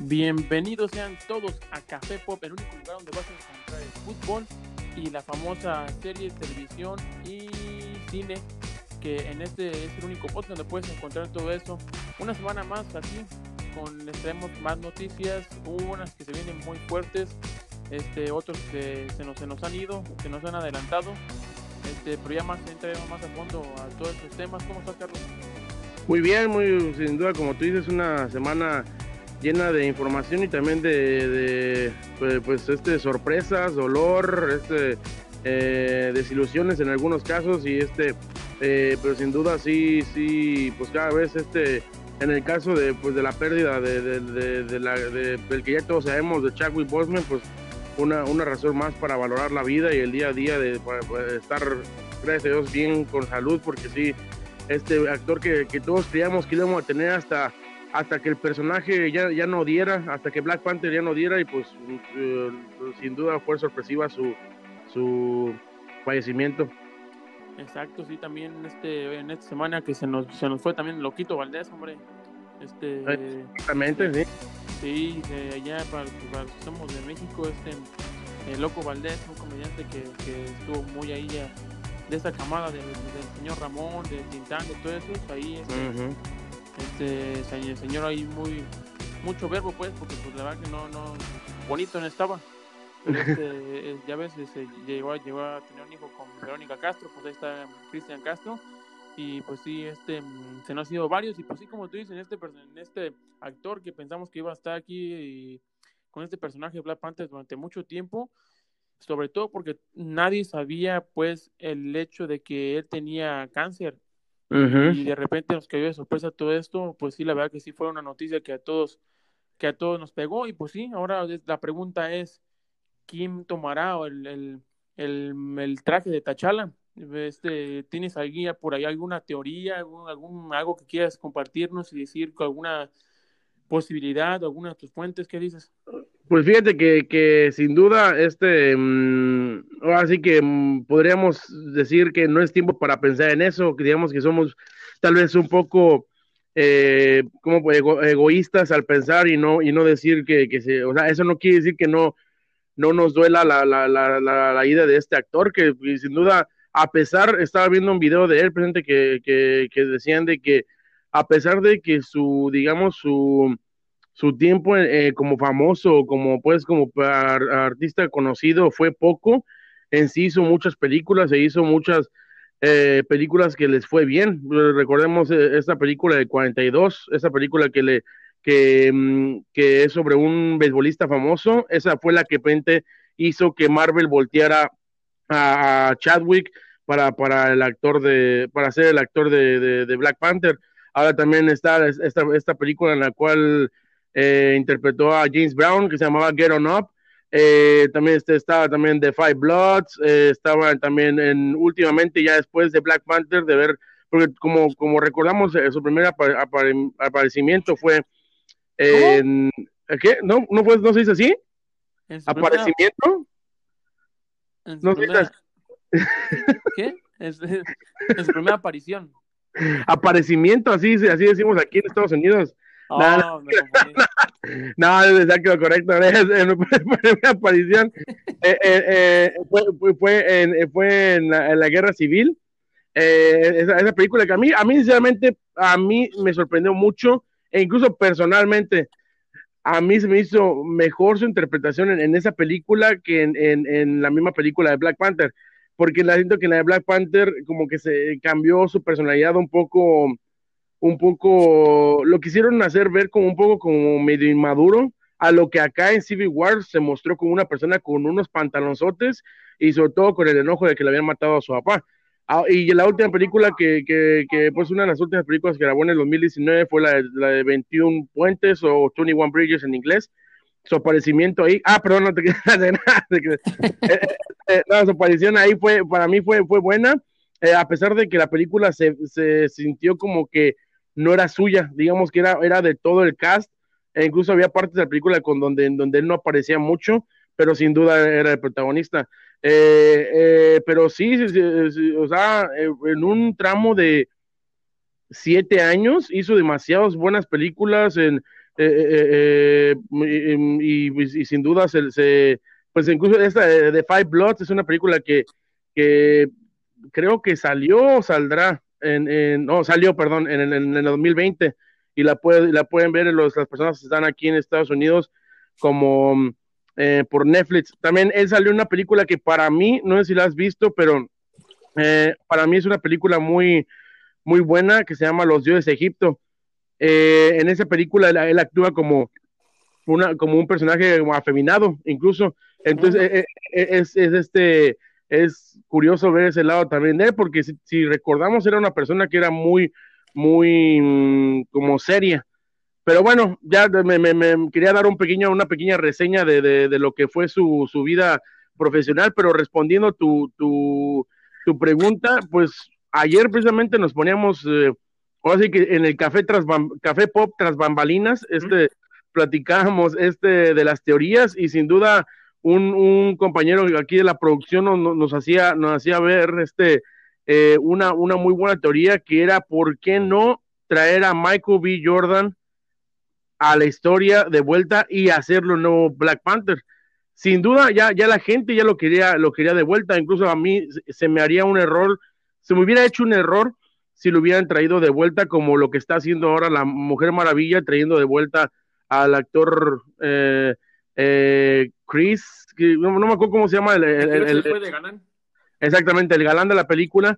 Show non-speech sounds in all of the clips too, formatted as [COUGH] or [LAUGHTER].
Bienvenidos sean todos a Café Pop, el único lugar donde vas a encontrar el fútbol y la famosa serie, televisión y cine, que en este es el único podcast donde puedes encontrar todo eso. Una semana más así, con les traemos más noticias, unas que se vienen muy fuertes, este, otros que se nos, se nos han ido, que nos han adelantado, este, pero ya más entraremos más a fondo a todos estos temas. ¿Cómo estás, Carlos? Muy bien, muy sin duda, como tú dices, una semana llena de información y también de, de pues, pues, este sorpresas, dolor, este eh, desilusiones en algunos casos y este eh, pero sin duda sí sí pues cada vez este en el caso de pues de la pérdida de, de, de la del que ya todos sabemos de Chadwick Boseman pues una, una razón más para valorar la vida y el día a día de para estar gracias a Dios bien con salud porque sí este actor que, que todos creíamos que íbamos a tener hasta hasta que el personaje ya, ya no diera, hasta que Black Panther ya no diera y pues uh, sin duda fue sorpresiva su, su fallecimiento. Exacto, sí, también este, en esta semana que se nos, se nos fue también Loquito Valdés, hombre. Este, Exactamente, sí. Sí, de allá para, para los que somos de México, este el Loco Valdés, un comediante que, que estuvo muy ahí ya, de esa camada del, del señor Ramón, de Tintán, de todo eso, ahí este, uh -huh este señor ahí muy mucho verbo pues porque pues la verdad que no no bonito no estaba. Pero [LAUGHS] este, ya ves se llegó, llegó a tener un hijo con Verónica Castro pues ahí está Cristian Castro. Y pues sí este se nos han sido varios. Y pues sí como tú dices en este en este actor que pensamos que iba a estar aquí y con este personaje Black Panther durante mucho tiempo sobre todo porque nadie sabía pues el hecho de que él tenía cáncer Y de repente nos cayó de sorpresa todo esto, pues sí, la verdad que sí fue una noticia que a todos, que a todos nos pegó, y pues sí, ahora la pregunta es, ¿quién tomará el, el, el, el traje de Tachala? Este, ¿Tienes ahí por ahí alguna teoría, algún, algún, algo que quieras compartirnos y decir con alguna posibilidad, alguna de tus fuentes, ¿qué dices? Pues fíjate que, que sin duda, este, mmm, ahora sí que mmm, podríamos decir que no es tiempo para pensar en eso, que digamos que somos tal vez un poco eh, ego, egoístas al pensar y no, y no decir que, que se, o sea, eso no quiere decir que no, no nos duela la, la, la, la, la ida de este actor, que sin duda, a pesar, estaba viendo un video de él presente que, que, que decían de que a pesar de que su, digamos, su, su tiempo eh, como famoso, como pues como artista conocido fue poco, en sí hizo muchas películas, se hizo muchas eh, películas que les fue bien. Recordemos eh, esta película de 42, esa película que le que, mm, que es sobre un beisbolista famoso, esa fue la que Pente hizo que Marvel volteara a, Chadwick para, para el actor de, para ser el actor de, de, de Black Panther. Ahora también está esta, esta película en la cual eh, interpretó a James Brown, que se llamaba Get On Up. Eh, también este, estaba también The Five Bloods, eh, estaba también en, últimamente ya después de Black Panther, de ver, porque como, como recordamos, eh, su primer apare, apare, aparecimiento fue en, ¿qué? ¿No, no, fue, ¿No se dice así? ¿Aparecimiento? En no primera... se dice ¿Qué? Es, es, es su primera aparición [LAUGHS] aparecimiento, así, así decimos aquí en Estados Unidos. Oh, no, no, no, exacto, correcto. [LAUGHS] En primera aparición eh, eh, eh, fue, fue, en, fue en, la, en la guerra civil. Eh, esa, esa, película que a mí, a mí, sinceramente, a mí me sorprendió mucho, e incluso personalmente, a mí se me hizo mejor su interpretación en, en esa película que en, en, la misma película de Black Panther porque la siento que en la de Black Panther como que se cambió su personalidad un poco, un poco, lo quisieron hacer ver como un poco como medio inmaduro, a lo que acá en Civil War se mostró como una persona con unos pantalonzotes y sobre todo con el enojo de que le habían matado a su papá. Ah, y la última película que, que, que, pues una de las últimas películas que grabó en el 2019 fue la de, la de 21 Puentes o 21 Bridges en inglés, su aparecimiento ahí, ah, perdón, no te [LAUGHS] quedas de nada, eh, eh, no, su aparición ahí fue, para mí fue, fue buena, eh, a pesar de que la película se, se, sintió como que no era suya, digamos que era, era de todo el cast, e incluso había partes de la película con donde, en donde él no aparecía mucho, pero sin duda era el protagonista. Eh, eh, pero sí, o sea, en un tramo de siete años hizo demasiadas buenas películas en eh, y, sin duda se, pues incluso esta de Five Bloods es una película que, que creo que salió o saldrá en, no salió perdón en, el 2020 y la puede, la pueden ver los, las personas que están aquí en Estados Unidos como eh, por Netflix. También él salió una película que para mí no sé si la has visto pero eh, para mí es una película muy muy buena que se llama Los dioses de Egipto. Eh, en esa película él, actúa como una como un personaje afeminado incluso. Entonces es, es este es curioso ver ese lado también de él, porque si, recordamos era una persona que era muy, muy mm, como seria. Pero bueno, ya me, me, quería dar un pequeño, una pequeña reseña de, de, lo que fue su, su, vida profesional, pero respondiendo tu, tu, tu pregunta, pues ayer precisamente nos poníamos, eh, así que en el café, tras, café pop tras bambalinas, este, platicábamos este, de las teorías y sin duda un, compañero aquí de la producción nos, nos hacía, nos hacía ver este, eh, una, una muy buena teoría que era por qué no traer a Michael B. Jordan a la historia de vuelta y hacerlo nuevo Black Panther. Sin duda, ya, ya la gente ya lo quería, lo quería de vuelta. Incluso a mí se me haría un error, se me hubiera hecho un error si lo hubieran traído de vuelta, como lo que está haciendo ahora la Mujer Maravilla, trayendo de vuelta al actor eh, eh, Chris, no, me acuerdo cómo se llama el, de galán. Exactamente, el galán de la película.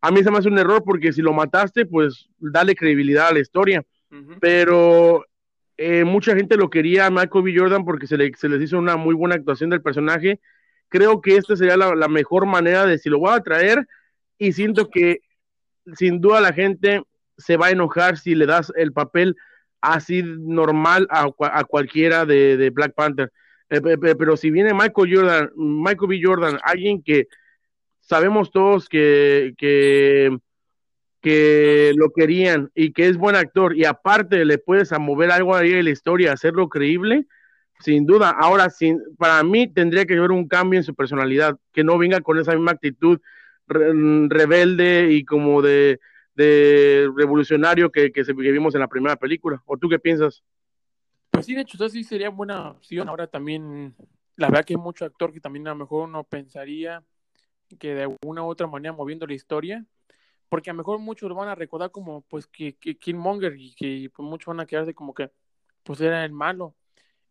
A mí se me hace un error porque si lo mataste, pues dale credibilidad a la historia. Pero eh, mucha gente lo quería a Michael B. Jordan porque se, le, se les hizo una muy buena actuación del personaje. Creo que esta sería la, la mejor manera de si lo voy a traer y siento que sin duda la gente se va a enojar si le das el papel así normal a, cualquiera de, de, Black Panther. Eh, pero si viene Michael Jordan, Michael B. Jordan, alguien que sabemos todos que, que, que lo querían y que es buen actor y aparte le puedes mover algo ahí en la historia, hacerlo creíble, sin duda. Ahora, sin, para mí tendría que haber un cambio en su personalidad, que no venga con esa misma actitud rebelde y como de, de revolucionario que, que, vimos en la primera película. ¿O tú qué piensas? Pues sí, de hecho, eso sí sería buena opción. Ahora también, la verdad que hay mucho actor que también a lo mejor uno pensaría que de alguna u otra manera moviendo la historia, porque a lo mejor muchos van a recordar como pues que, que Killmonger y que pues, muchos van a quedarse como que pues era el malo,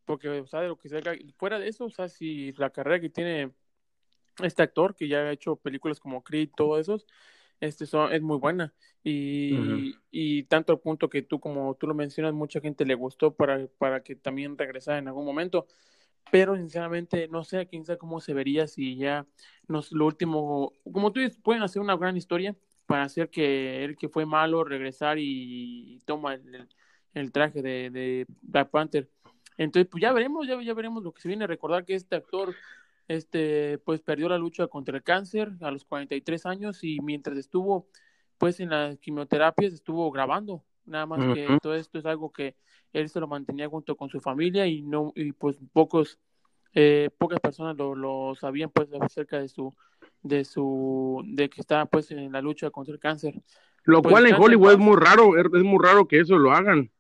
porque o sea, de lo que se fuera de eso, o sea, si la carrera que tiene este actor que ya ha hecho películas como Creed, todo eso, este son, es muy buena. Y, y tanto al punto que tú, como tú lo mencionas, mucha gente le gustó para, para que también regresara en algún momento. Pero sinceramente, no sé, quién sabe cómo se vería si ya nos, lo último, como tú dices, pueden hacer una gran historia para hacer que él que fue malo regresar y, toma el, el, traje de, de Black Panther. Entonces, pues ya veremos, ya, ya veremos lo que se viene. Recordar que este actor este, pues perdió la lucha contra el cáncer a los 43 años y mientras estuvo, pues en las quimioterapias estuvo grabando, nada más que todo esto es algo que él se lo mantenía junto con su familia y no, y pues pocos, eh, pocas personas lo, lo sabían pues acerca de su, de su, de que estaba pues en la lucha contra el cáncer. Lo pues, cual en Hollywood es muy raro, es muy raro que eso lo hagan.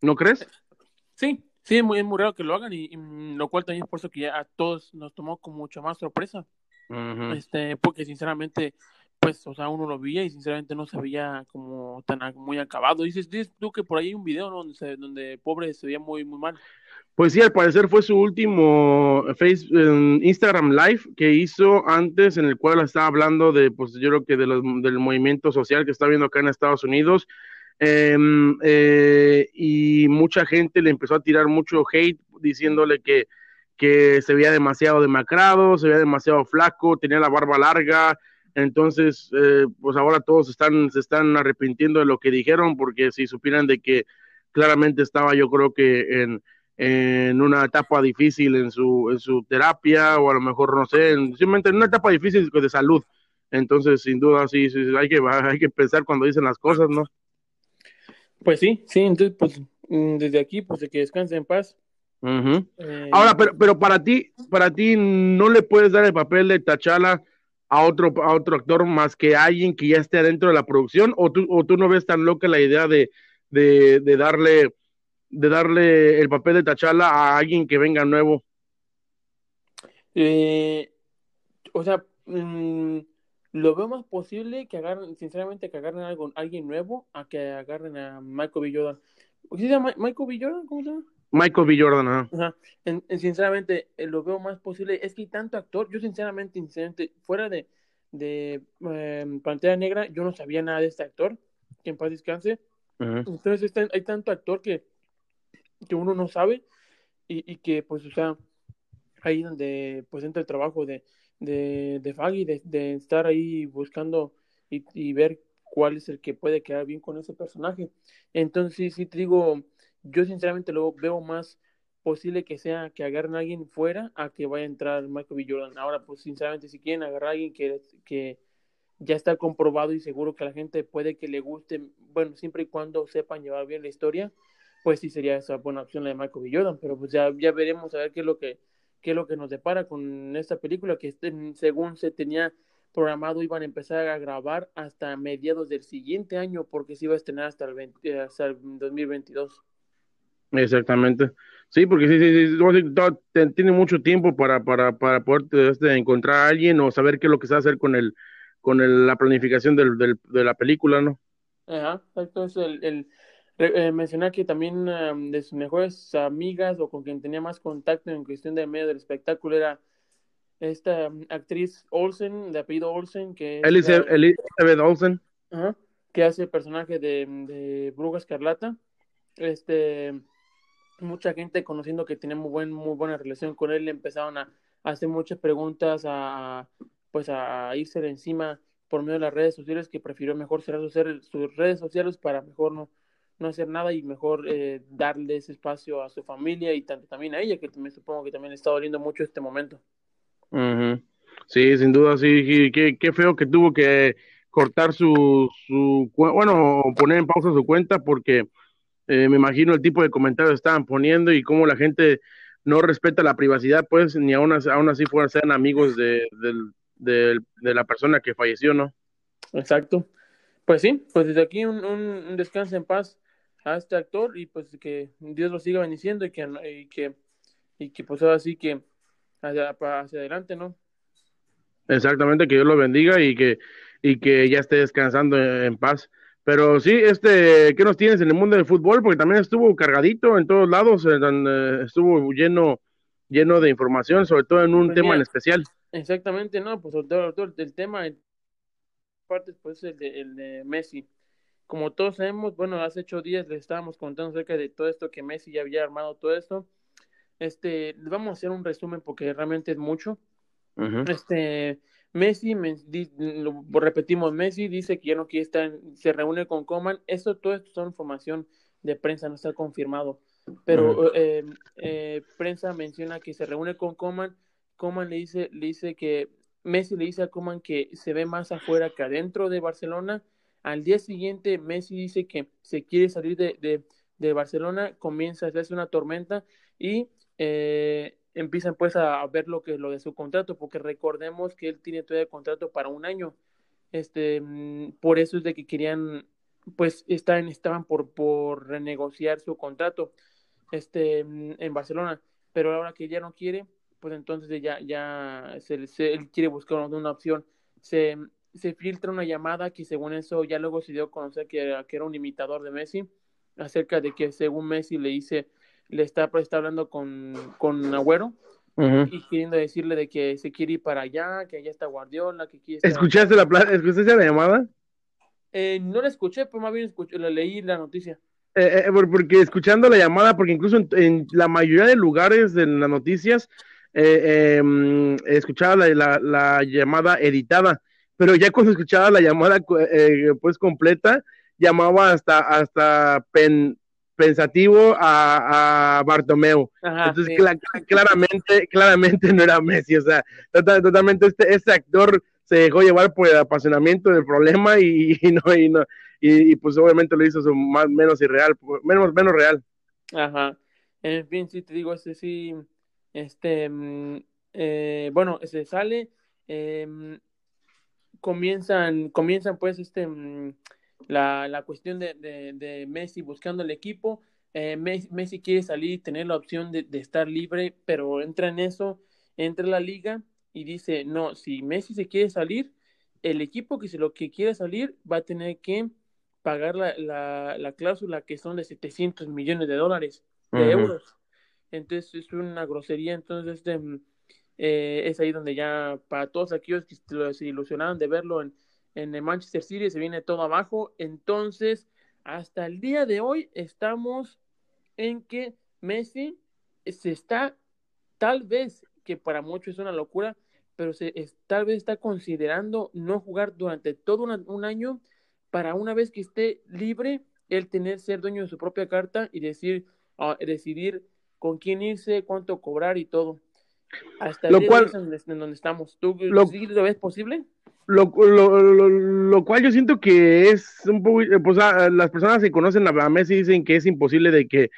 ¿No crees? Sí, Sí, es muy, muy raro que lo hagan y, mm, lo cual también es por eso que ya a todos nos tomó con mucha más sorpresa. Este, porque sinceramente, pues, o sea, uno lo veía y sinceramente no se veía como tan muy acabado. Dices, dices tú que por ahí hay un video donde, se, donde pobre se veía muy, muy mal. Pues sí, al parecer fue su último Facebook, Instagram Live que hizo antes, en el cual estaba hablando de, pues yo creo que de los, del movimiento social que está viendo acá en Estados Unidos eh, y mucha gente le empezó a tirar mucho hate diciéndole que, que se veía demasiado demacrado, se veía demasiado flaco, tenía la barba larga, entonces eh, pues ahora todos están, se están arrepintiendo de lo que dijeron porque si supieran de que claramente estaba yo creo que en, en una etapa difícil en su, en su terapia o a lo mejor no sé, simplemente en una etapa difícil de salud. Entonces, sin duda, sí, sí, hay, que, [LAUGHS] hay que pensar cuando dicen las cosas, ¿no? Pues sí, sí, entonces pues mm, desde aquí pues de que descanse en paz. Eh, Ahora, pero, pero para ti, para ti no le puedes dar el papel de Tachala a otro, a otro actor más que alguien que ya esté adentro de la producción, o tú, o tú no ves tan loca la idea de, de, de darle de darle el papel de Tachala a alguien que venga nuevo? Eh, o sea, mm, lo veo más posible que agarren, sinceramente, que agarren algo, alguien nuevo a que agarren a Michael B. Jordan. ¿Sí se llama Michael B. Jordan? ¿Cómo se llama? Michael B. Jordan, ajá. Ajá. En- en- sinceramente, eh, lo veo más posible. Es que hay tanto actor. Yo, sinceramente, sinceramente fuera de, de eh, Pantera Negra, yo no sabía nada de este actor. Que en paz descanse. Ajá. Entonces, está- hay tanto actor que, que uno no sabe y, y que, pues, o sea, ahí donde pues entra el trabajo de, de, de Faggy, de, estar ahí buscando y, y ver cuál es el que puede quedar bien con ese personaje. Entonces, sí te digo, yo sinceramente lo veo más posible que sea que agarren a alguien fuera a que vaya a entrar Michael B. Jordan. Ahora, pues sinceramente, si quieren agarrar a alguien que, que ya está comprobado y seguro que a la gente puede que le guste, bueno, siempre y cuando sepan llevar bien la historia, pues sí sería esa buena opción la de Michael B. Jordan, pero pues ya, ya veremos a ver qué es lo que qué es lo que nos depara con esta película que este, según se tenía programado iban a empezar a grabar hasta mediados del siguiente año porque se iba a estrenar hasta el, 20 hasta el 2022. Exactamente. Sí, porque sí, sí, sí, tiene mucho tiempo para, para, para poder este, encontrar a alguien o saber qué es lo que se va a hacer con el, con el, la planificación del, del- de la película, ¿no? Ajá, exacto. Es el, el eh, mencionar que también um, de sus mejores amigas o con quien tenía más contacto en cuestión del medio del espectáculo era esta um, actriz Olsen, de apellido Olsen, que es Elizabeth Olsen. Que hace el personaje de, de Bruja Escarlata. Este, mucha gente conociendo que tenía muy, buen, muy buena relación con él, le empezaron a, a hacer muchas preguntas, a, pues a irse de encima por medio de las redes sociales, que prefirió mejor cerrar sus redes sociales para mejor no, no hacer nada y mejor eh, darle ese espacio a su familia y tanto también a ella, que me supongo que también le está doliendo mucho este momento. Sí, sin duda, sí, sí, qué, qué feo que tuvo que cortar su, su, bueno, poner en pausa su cuenta porque eh, me imagino el tipo de comentarios estaban poniendo y cómo la gente no respeta la privacidad, pues, ni aún así, aún así fueran sean amigos de, del- de la persona que falleció, ¿no? Exacto. Pues sí, pues desde aquí un, un, un descanso en paz a este actor y pues que Dios lo siga bendiciendo y que, y que, y que pues ahora sí que hacia, hacia adelante, ¿no? Exactamente, que Dios lo bendiga y que, y que ya esté descansando en, paz. Pero sí, este, ¿qué nos tienes en el mundo del fútbol? Porque también estuvo cargadito en todos lados, estuvo lleno, lleno de información, sobre todo en un Pues tema mira, en especial. Exactamente, no, pues sobre todo, el tema, en partes, pues el de, el de Messi. Como todos sabemos, bueno, hace ocho días les estábamos contando acerca de todo esto que Messi ya había armado todo esto. Este, vamos a hacer un resumen porque realmente es mucho. Ujú. Este, Messi, men- di- lo repetimos, Messi dice que ya no quiere estar, se reúne con Coman. Esto, todo esto son información de prensa, no está confirmado. Pero Ujú. eh, eh, prensa menciona que se reúne con Coman. Coman le dice, le dice que Messi le dice a Coman que se ve más afuera que adentro de Barcelona. Al día siguiente, Messi dice que se quiere salir de, de, Barcelona, comienza a hacerse una tormenta y eh, empiezan pues a, ver lo que lo de su contrato, porque recordemos que él tiene todavía contrato para un año. Este, mm, por eso es de que querían, pues estaban, estaban por, por renegociar su contrato este, mm, en Barcelona, pero ahora que ya no quiere, pues entonces ya, ya se- él quiere buscar una, una opción. Se, se filtra una llamada que según eso ya luego se dio a conocer que, era- que era un imitador de Messi, acerca de que según Messi le dice, le está, está hablando con, con Agüero y queriendo decirle de que se quiere ir para allá, que allá está Guardiola, que quiere estar ¿Escuchaste la, pla- ¿Escuchaste la llamada? Eh, no la escuché, pero más bien escuché, la leí la noticia. Eh, eh, por- porque escuchando la llamada, porque incluso en, en la mayoría de lugares de las noticias eh, mm, escuchaba la, la- la llamada editada, pero ya cuando escuchaba la llamada eh, pues completa, llamaba hasta hasta pen- pensativo a, a Bartomeu. Ajá, Entonces sí. cla- claramente, claramente no era Messi, o sea, tota- totalmente este, este actor se dejó llevar por el apasionamiento del problema y, [LAUGHS] y no, y no, y, y, pues obviamente lo hizo más, menos irreal, menos, menos real. Ajá. En fin, sí te digo, este sí, este, mm, eh, bueno, se sale, em, comienzan, comienzan pues este, mm, la, la cuestión de, de, Messi buscando el equipo. Eh, Messi, quiere salir, tener la opción de, de, estar libre, pero entra en eso, entra en la liga y dice, no, si Messi se quiere salir, el equipo que se lo que quiere salir va a tener que pagar la, la, la cláusula que son de 700 millones de dólares, de euros. Entonces es una grosería, entonces este, eh, es ahí donde ya para todos aquellos que se ilusionaron de verlo en, en el Manchester City se viene todo abajo. Entonces, hasta el día de hoy estamos en que Messi se está, tal vez, que para muchos es una locura, pero se tal vez está considerando no jugar durante todo un año para una vez que esté libre, él tener ser dueño de su propia carta y decir, ah, decidir con quién irse, cuánto cobrar y todo. Hasta lo cual, en donde estamos. ¿Tú lo, lo ves posible? Lo, lo, lo, cual yo siento que es un poco, eh, pues ah, las personas que conocen a Messi dicen que es imposible de que,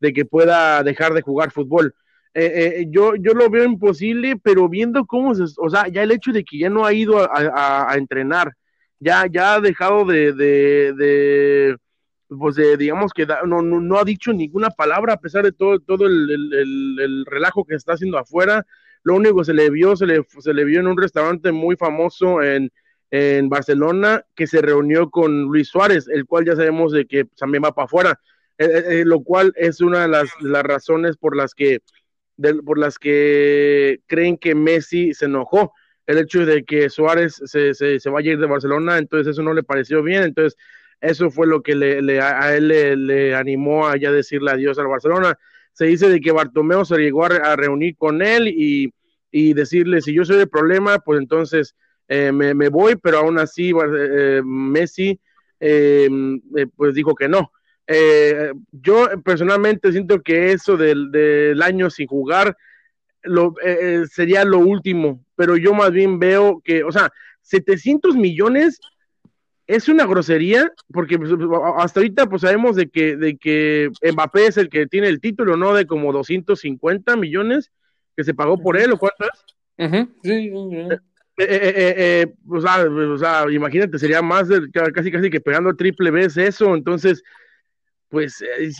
de que pueda dejar de jugar fútbol. Eh, eh, yo, yo lo veo imposible, pero viendo cómo se, o sea, ya el hecho de que ya no ha ido a, entrenar, ya, ya ha dejado de, de, de pues digamos que no, no, ha dicho ninguna palabra a pesar de todo, todo el, el, el, relajo que está haciendo afuera. Lo único que se le vio, se le, se le vio en un restaurante muy famoso en, en Barcelona que se reunió con Luis Suárez, el cual ya sabemos de que también va para afuera, eh, eh, eh, lo cual es una de las, las razones por las que por las que creen que Messi se enojó. El hecho de que Suárez se, se, se vaya a ir de Barcelona, entonces eso no le pareció bien, entonces eso fue lo que le, a él le, animó a ya decirle adiós al Barcelona. Se dice de que Bartomeo se llegó a, reunir con él y, decirle, si yo soy el problema, pues entonces eh, me, voy, pero aún así eh, Messi eh, pues dijo que no. yo personalmente siento que eso del, del año sin jugar lo, sería lo último, pero yo más bien veo que, o sea, 700 millones es una grosería, porque pues, hasta ahorita pues sabemos de que, de que Mbappé es el que tiene el título, ¿no? De como 250 millones que se pagó por él, ¿o cuántas? Sí, o, sea, imagínate, sería más de, casi casi que pegando triple vez eso, entonces, pues eh,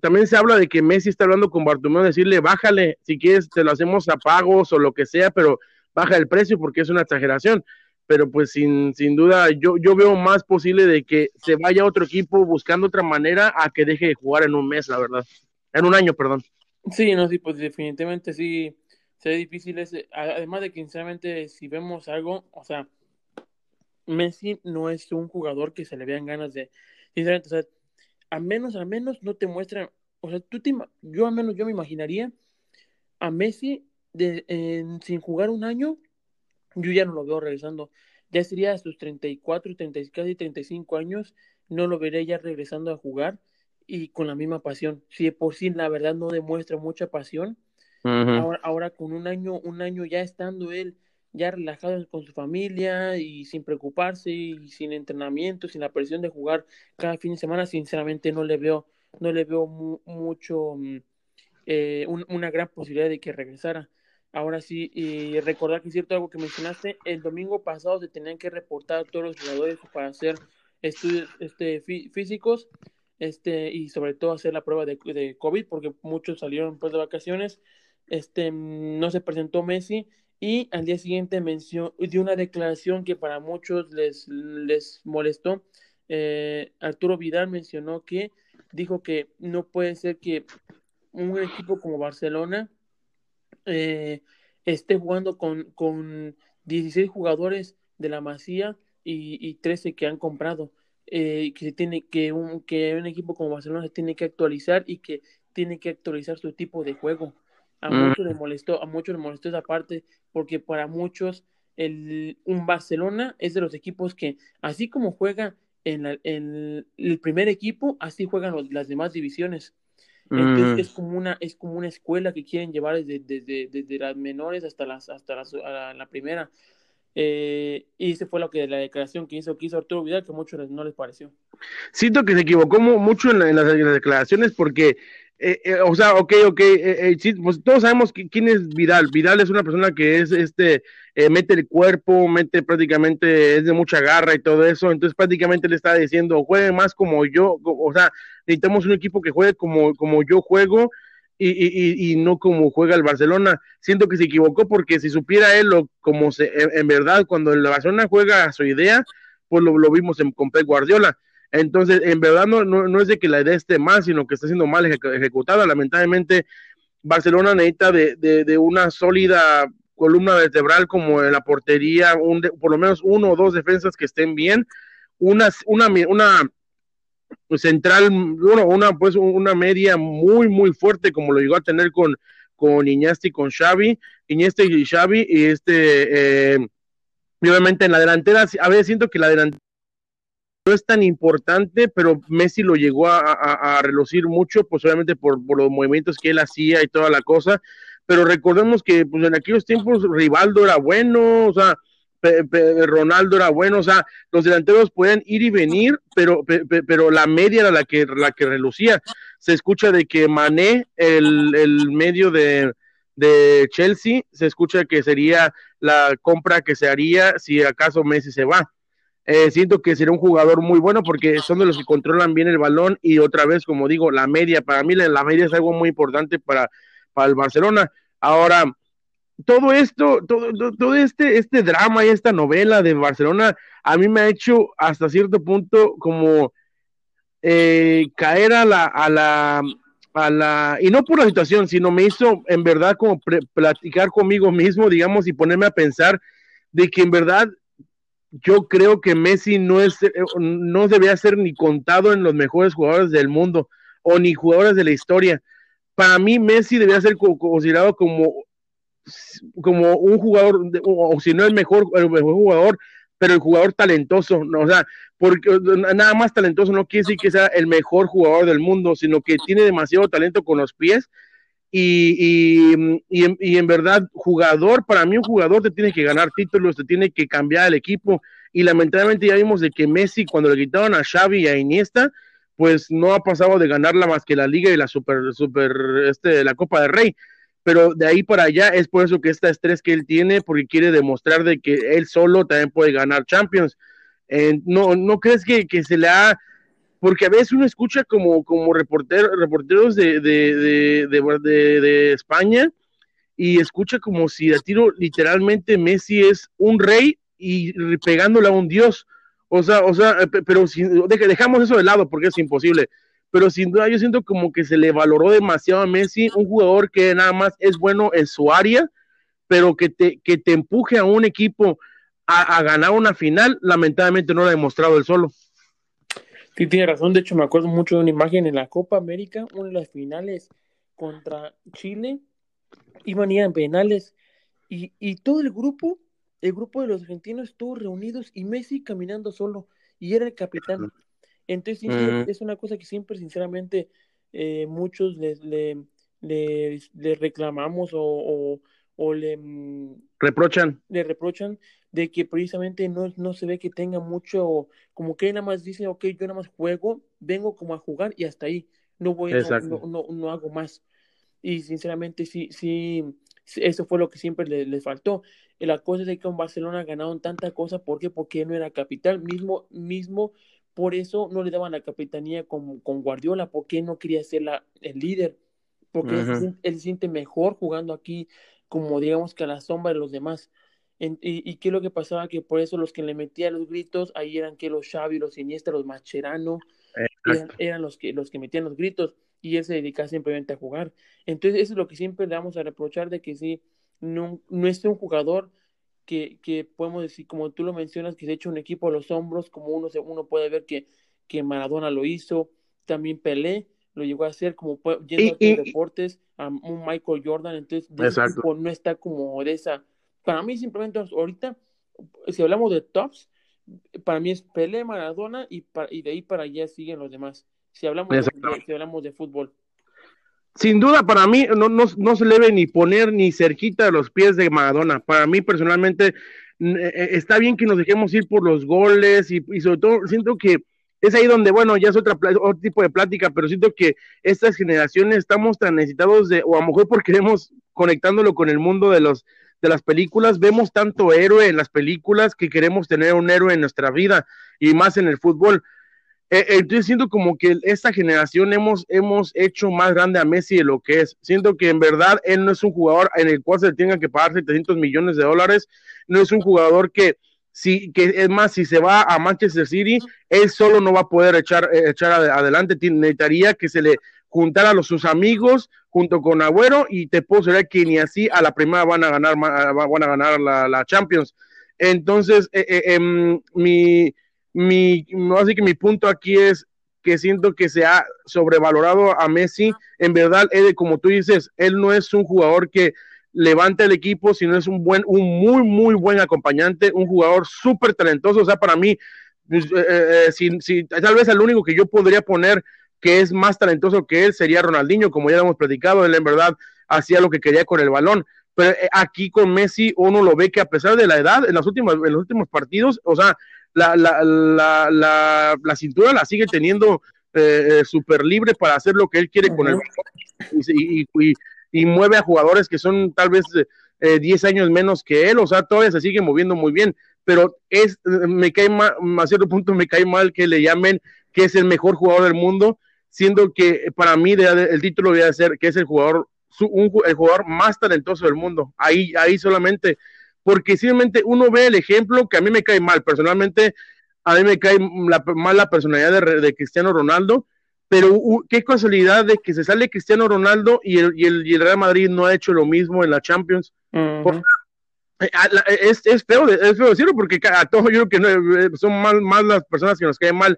también se habla de que Messi está hablando con Bartomeu, decirle, bájale, si quieres te lo hacemos a pagos o lo que sea, pero baja el precio porque es una exageración pero pues sin, sin duda yo, yo veo más posible de que se vaya a otro equipo buscando otra manera a que deje de jugar en un mes, la verdad. En un año, perdón. Sí, no, sí, pues definitivamente sí, sería difícil ese, además de que sinceramente si vemos algo, o sea, Messi no es un jugador que se le vean ganas de, sinceramente, o sea, a menos, al menos no te muestran, o sea, tú te, yo al menos yo me imaginaría a Messi de, sin jugar un año yo ya no lo veo regresando. Ya sería a sus 34, 30, casi 35 años, no lo veré ya regresando a jugar y con la misma pasión. Si de por sí la verdad no demuestra mucha pasión, ahora, ahora, con un año, un año ya estando él ya relajado con su familia y sin preocuparse y sin entrenamiento, sin la presión de jugar cada fin de semana, sinceramente no le veo, no le veo mucho, mm, eh, una gran posibilidad de que regresara. Ahora sí, y recordar que es cierto algo que mencionaste, el domingo pasado se tenían que reportar todos los jugadores para hacer estudios este, físicos este, y sobre todo hacer la prueba de, de COVID porque muchos salieron pues de vacaciones. Este, no se presentó Messi y al día siguiente mencionó, dio una declaración que para muchos les, les molestó. Eh, Arturo Vidal mencionó que dijo que no puede ser que un equipo como Barcelona eh, esté jugando con, con 16 jugadores de la Masía y, y 13 que han comprado. Eh, que se tiene que un, que un equipo como Barcelona se tiene que actualizar y que tiene que actualizar su tipo de juego. A mm. muchos les molestó, a muchos les molestó esa parte, porque para muchos el, un Barcelona es de los equipos que, así como juega en, en el primer equipo, así juegan las demás divisiones. Entonces mm. es como una, es como una escuela que quieren llevar desde, desde, desde las menores hasta las, hasta las, la primera. Eh, y ese fue lo que la declaración que hizo, que hizo Arturo Vidal, que a muchos no les pareció. Siento que se equivocó mucho en, las, declaraciones porque, eh, eh, o sea, ok, ok, sí, pues todos sabemos quién es Vidal. Vidal es una persona que es, este, mete el cuerpo, mete prácticamente, es de mucha garra y todo eso. Entonces prácticamente le está diciendo, juegue más como yo, o sea, necesitamos un equipo que juegue como, como yo juego y, y, no como juega el Barcelona. Siento que se equivocó porque si supiera él lo, como se, en, verdad cuando el Barcelona juega a su idea, pues lo, lo vimos en, con Pep Guardiola. Entonces, en verdad no, no, es de que la idea esté mal, sino que está siendo mal ejecutada. Lamentablemente, Barcelona necesita de, de, una sólida columna vertebral como en la portería, un, por lo menos uno o dos defensas que estén bien, una, una, una central, bueno, una, pues una media muy, muy fuerte, como lo llegó a tener con, con y con Xavi, Iñesti y Xavi, y este, eh, obviamente en la delantera, a veces siento que la delantera no es tan importante, pero Messi lo llegó a, relucir mucho, pues obviamente por, por, los movimientos que él hacía y toda la cosa, pero recordemos que pues en aquellos tiempos Rivaldo era bueno, o sea, Ronaldo era bueno, o sea, los delanteros pueden ir y venir, pero, pero la media era la que, la que relucía. Se escucha de que Mané, el, el medio de, de Chelsea, se escucha que sería la compra que se haría si acaso Messi se va. Eh, siento que sería un jugador muy bueno porque son de los que controlan bien el balón y otra vez, como digo, la media, para mí la, la media es algo muy importante para, para el Barcelona. Ahora, todo esto, todo, todo este, este drama y esta novela de Barcelona, a mí me ha hecho hasta cierto punto como eh, caer a la, a la, a la, y no por la situación, sino me hizo en verdad como platicar conmigo mismo, digamos, y ponerme a pensar de que en verdad yo creo que Messi no es, eh, no debía ser ni contado en los mejores jugadores del mundo o ni jugadores de la historia. Para mí Messi debía ser considerado como como un jugador, o, si no el mejor, el mejor jugador, pero el jugador talentoso, ¿no? o sea, porque nada más talentoso no quiere decir que sea el mejor jugador del mundo, sino que tiene demasiado talento con los pies y, y, en, verdad, jugador, para mí un jugador te tiene que ganar títulos, te tiene que cambiar el equipo y lamentablemente ya vimos de que Messi cuando le quitaron a Xavi y a Iniesta, pues no ha pasado de ganarla más que la liga y la super, super, este, la Copa de Rey pero de ahí para allá es por eso que esta estrés que él tiene, porque quiere demostrar de que él solo también puede ganar Champions. no, ¿No crees que, que, se le ha... Porque a veces uno escucha como, como reportero, reporteros de, de, de, de, España y escucha como si a tiro literalmente Messi es un rey y pegándole a un dios. O sea, o sea, pero si, dejamos eso de lado porque es imposible pero sin duda yo siento como que se le valoró demasiado a Messi, un jugador que nada más es bueno en su área, pero que te, que te empuje a un equipo a, ganar una final, lamentablemente no lo ha demostrado él solo. Sí, tiene razón, de hecho me acuerdo mucho de una imagen en la Copa América, una de las finales contra Chile, iban a ir en penales y, y todo el grupo, el grupo de los argentinos estuvo reunidos y Messi caminando solo y era el capitán. Entonces, es una cosa que siempre, sinceramente, eh, muchos le, le, reclamamos o, o, le mm, reprochan. Le reprochan de que precisamente no, no se ve que tenga mucho, como que nada más dice, ok, yo nada más juego, vengo como a jugar y hasta ahí, no voy, no, no, no, hago más. Y sinceramente, sí, sí, eso fue lo que siempre les le faltó. La cosa es que con Barcelona ganaron tanta cosa, ¿por qué? Porque no era capital, mismo, mismo por eso no le daban la capitanía con, con Guardiola, porque no quería ser la, el líder, porque él, se siente mejor jugando aquí, como digamos que a la sombra de los demás. y, y, qué es lo que pasaba? Que por eso los que le metían los gritos, ahí eran que los Xavi, los Iniesta, los Macherano, eran, los, que, los que metían los gritos, y él se dedicaba simplemente a jugar. Entonces eso es lo que siempre le vamos a reprochar de que sí, no, no es un jugador que, podemos decir, como tú lo mencionas, que se ha hecho un equipo a los hombros, como uno, uno puede ver que, que Maradona lo hizo, también Pelé lo llegó a hacer, como yendo a los deportes, a un Michael Jordan, entonces no está como de esa. Para mí, simplemente ahorita, si hablamos de tops, para mí es Pelé, Maradona y, y de ahí para allá siguen los demás. Si hablamos, si hablamos de fútbol sin duda para mí no, no, no, se debe ni poner ni cerquita de los pies de Maradona. Para mí personalmente está bien que nos dejemos ir por los goles y, y sobre todo siento que es ahí donde, bueno, ya es otra, otro tipo de plática, pero siento que estas generaciones estamos tan necesitados de, o a lo mejor porque queremos conectándolo con el mundo de los de las películas, vemos tanto héroe en las películas que queremos tener un héroe en nuestra vida y más en el fútbol. Eh, entonces siento como que esta generación hemos, hemos hecho más grande a Messi de lo que es. Siento que en verdad él no es un jugador en el cual se tenga que pagar 700 millones de dólares, no es un jugador que si, que es más, si se va a Manchester City, él solo no va a poder echar, eh, echar adelante, necesitaría que se le juntara a sus amigos junto con Agüero y te puedo decir que ni así a la primera van a ganar, van a ganar la, Champions. Entonces, eh, eh, em, mi, mi, así que mi punto aquí es que siento que se ha sobrevalorado a Messi. En verdad, él, como tú dices, él no es un jugador que levanta el equipo, sino es un buen, un muy, muy buen acompañante, un jugador súper talentoso. O sea, para mí, pues, eh, si, tal vez el único que yo podría poner que es más talentoso que él sería Ronaldinho, como ya hemos platicado, él en verdad hacía lo que quería con el balón. Pero eh, aquí con Messi uno lo ve que a pesar de la edad, en los últimos, en los últimos partidos, o sea, la, la, la, la, cintura la sigue teniendo eh, eh, súper libre para hacer lo que él quiere con el balón. Y, y, y, mueve a jugadores que son tal vez 10 años menos que él, o sea, todavía se sigue moviendo muy bien, pero es, me cae mal, a cierto punto me cae mal que le llamen que es el mejor jugador del mundo, siendo que para mí el título debe ser que es el jugador, el jugador más talentoso del mundo. Ahí, ahí solamente, porque simplemente uno ve el ejemplo que a mí me cae mal, personalmente, a mí me cae mal la personalidad de, Cristiano Ronaldo, pero qué casualidad de que se sale Cristiano Ronaldo y el, y el, Real Madrid no ha hecho lo mismo en la Champions. Eh, es, es, feo, es feo decirlo porque a todos yo creo que eh, son más, más las personas que nos caen mal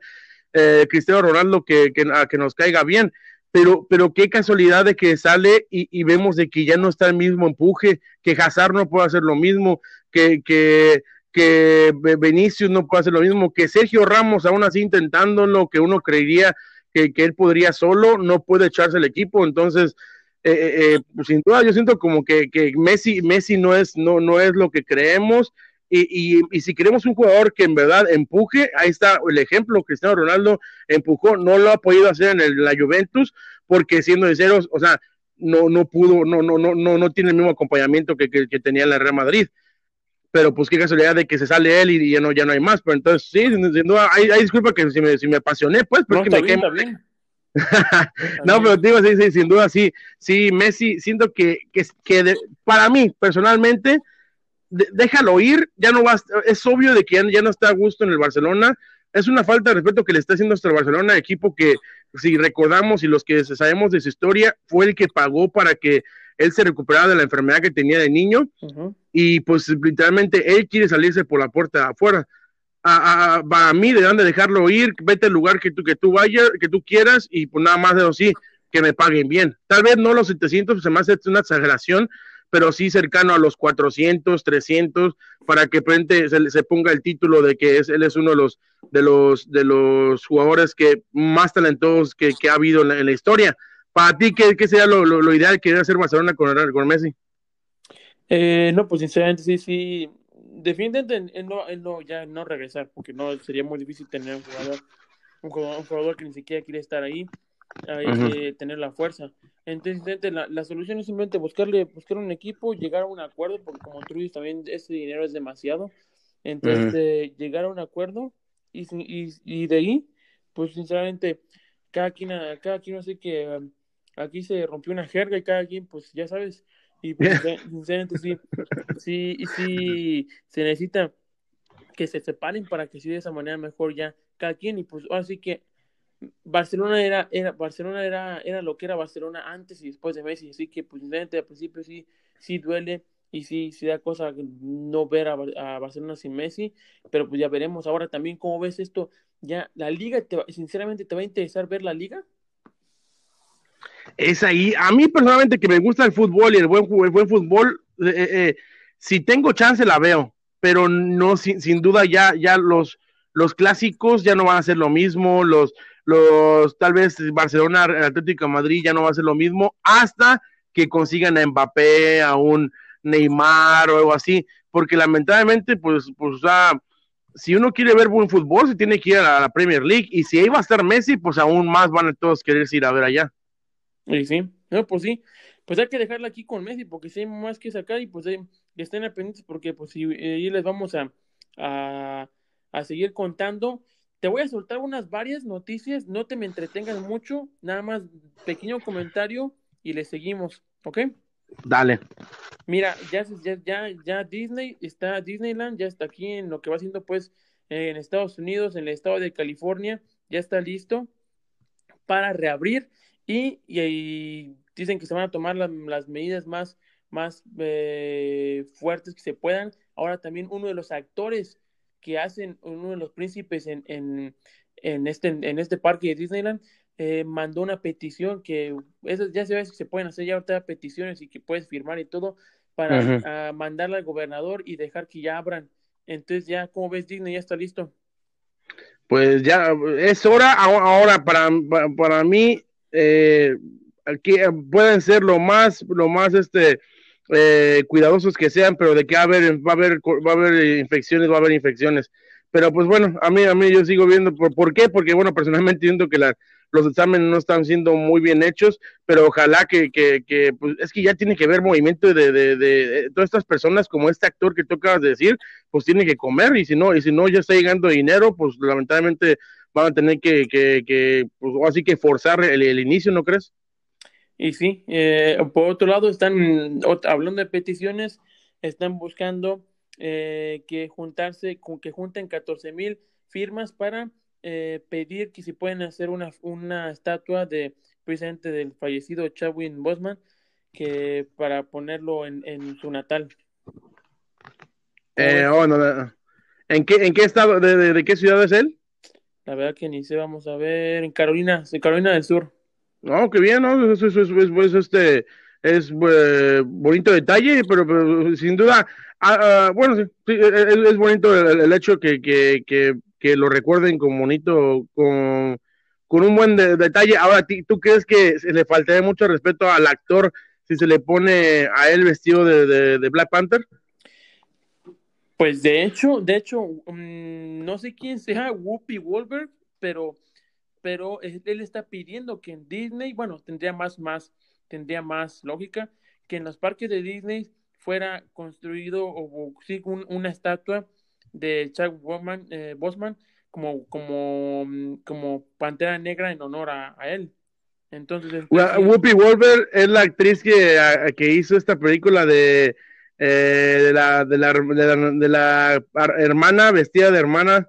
eh, Cristiano Ronaldo que, que, que, nos caiga bien, pero, pero qué casualidad de que sale y, vemos de que ya no está el mismo empuje, que Hazard no puede hacer lo mismo, que, que, que Benicius no puede hacer lo mismo, que Sergio Ramos aún así intentándolo, que uno creería que, que él podría solo, no puede echarse el equipo, entonces... Eh, eh, pues sin duda yo siento como que, que Messi, Messi no es, no, no es lo que creemos, y, y, si queremos un jugador que en verdad empuje, ahí está el ejemplo, Cristiano Ronaldo empujó, no lo ha podido hacer en el, la Juventus, porque siendo sinceros, o sea, no, no pudo, no, no, no, no, no tiene el mismo acompañamiento que, que, tenía en la Real Madrid. Pero pues qué casualidad de que se sale él y ya no, ya no hay más. Pero entonces, sí, sin duda, hay, hay disculpa que si me, si me apasioné, pues, porque me quema. [LAUGHS] no, pero digo, sí, sí, sin duda, sí, sí, Messi, siento que, que, que para mí, personalmente, déjalo ir, ya no va, es obvio de que ya, no está a gusto en el Barcelona, es una falta de respeto que le está haciendo nuestro Barcelona, equipo que si recordamos y los que sabemos de su historia, fue el que pagó para que él se recuperara de la enfermedad que tenía de niño y pues literalmente él quiere salirse por la puerta de afuera. A, a, mí deben de dejarlo ir, vete al lugar que tú, que tú vayas, que tú quieras y pues nada más de así, que me paguen bien. Tal vez no los 700, se me hace una exageración, pero sí cercano a los 400, 300, para que frente se, se ponga el título de que es, él es uno de los, de los, de los jugadores que más talentosos que, que ha habido en la, historia. Para ti, ¿qué, qué sería lo, lo, ideal que debe hacer Barcelona con, con Messi? Eh, no, pues sinceramente sí, sí. Definitivamente él no, él no, ya no regresar, porque no sería muy difícil tener un jugador, un jugador que ni siquiera quiere estar ahí hay que tener la fuerza. Entonces, la, la, solución es simplemente buscarle, buscar un equipo, llegar a un acuerdo, porque como tú dices, también ese dinero es demasiado. Entonces, llegar a un acuerdo y, y, y, de ahí, pues sinceramente, cada quien, cada quien sé que um, aquí se rompió una jerga y cada quien, pues ya sabes, y pues, [LAUGHS] sinceramente sí, sí, sí se necesita que se separen para que sea de esa manera mejor ya cada quien, y pues así que Barcelona era, era, Barcelona era, era lo que era Barcelona antes y después de Messi, así que pues al principio sí, sí duele y sí, sí da cosa no ver a, Barcelona sin Messi, pero pues ya veremos ahora también cómo ves esto, ya la liga, sinceramente, ¿te va a interesar ver la liga? Es ahí, a mí personalmente que me gusta el fútbol y el buen, el buen fútbol, eh, eh, eh, si tengo chance la veo, pero no, sin, sin duda ya, ya los, los clásicos ya no van a ser lo mismo, los, los tal vez Barcelona, Atlético Madrid ya no va a ser lo mismo hasta que consigan a Mbappé, a un Neymar o algo así, porque lamentablemente, pues, pues, si uno quiere ver buen fútbol, se tiene que ir a la Premier League, y si ahí va a estar Messi, pues aún más van a todos querer ir a ver allá. Sí, sí, no, pues sí, pues hay que dejarla aquí con Messi, porque si hay más que sacar, y pues eh, estén pendientes, porque pues si ahí les vamos a, a, a seguir contando. Te voy a soltar unas varias noticias, no te me entretengan mucho, nada más pequeño comentario y le seguimos, ¿ok? Dale. Mira, ya, ya, ya, Disney está, Disneyland ya está aquí en lo que va haciendo pues en Estados Unidos, en el estado de California, ya está listo para reabrir y, y, dicen que se van a tomar las medidas más, más eh, fuertes que se puedan. Ahora también uno de los actores que hacen uno de los príncipes en, en, en, este, en este parque de Disneyland, eh, mandó una petición que esas ya se ve que se pueden hacer ya ahorita peticiones y que puedes firmar y todo para mandarle al gobernador y dejar que ya abran. Entonces ya, como ves, Disney ya está listo. Pues ya es hora ahora para, para, mí eh, que pueden ser lo más lo más este eh, cuidadosos que sean, pero de que va a haber, va a haber, va a haber infecciones, va a haber infecciones. Pero pues bueno, a mí, a mí yo sigo viendo, ¿por, ¿por qué? Porque bueno, personalmente [LAUGHS] siento que los exámenes no están siendo muy bien hechos, pero ojalá que, que, que pues es que ya tiene que haber movimiento de, de, de, todas estas personas, como este actor que tú acabas de decir, pues tiene que comer, y si no, y si no ya está llegando dinero, pues lamentablemente van a tener que, que, que pues así que forzar el inicio, ¿no crees? Y sí, eh, por otro lado, están hablando de peticiones, están buscando eh, que juntarse, que junten 14 mil firmas para eh, pedir que si pueden hacer una, una estatua de presidente del fallecido Chadwick Bosman, que para ponerlo en, en su natal. Oh, ¿En qué, en qué estado, de, de, qué ciudad es él? La verdad que ni sé, vamos a ver, en Carolina, Carolina del Sur. No, qué bien, ¿no? Eso, es, este, es eh, bonito detalle, pero, sin duda, ah, ah, bueno, sí, es, bonito el, hecho que, que, que, que, lo recuerden con bonito, con, con un buen detalle. Ahora, ¿tú crees que le faltaría mucho respeto al actor si se le pone a él vestido de, de, Black Panther? Pues de hecho, de hecho, mm, no sé quién sea Whoopi Wolver, pero pero él está pidiendo que en Disney, bueno, tendría más, más, tendría más lógica que en los parques de Disney fuera construido o, sí, una estatua de Chuck Bosman, eh, Bosman como, como, mm, como Pantera Negra en honor a, él. Entonces, Whoopi Wolver es la actriz que, que hizo esta película de, eh, de, la, de, la, de, la, hermana vestida de hermana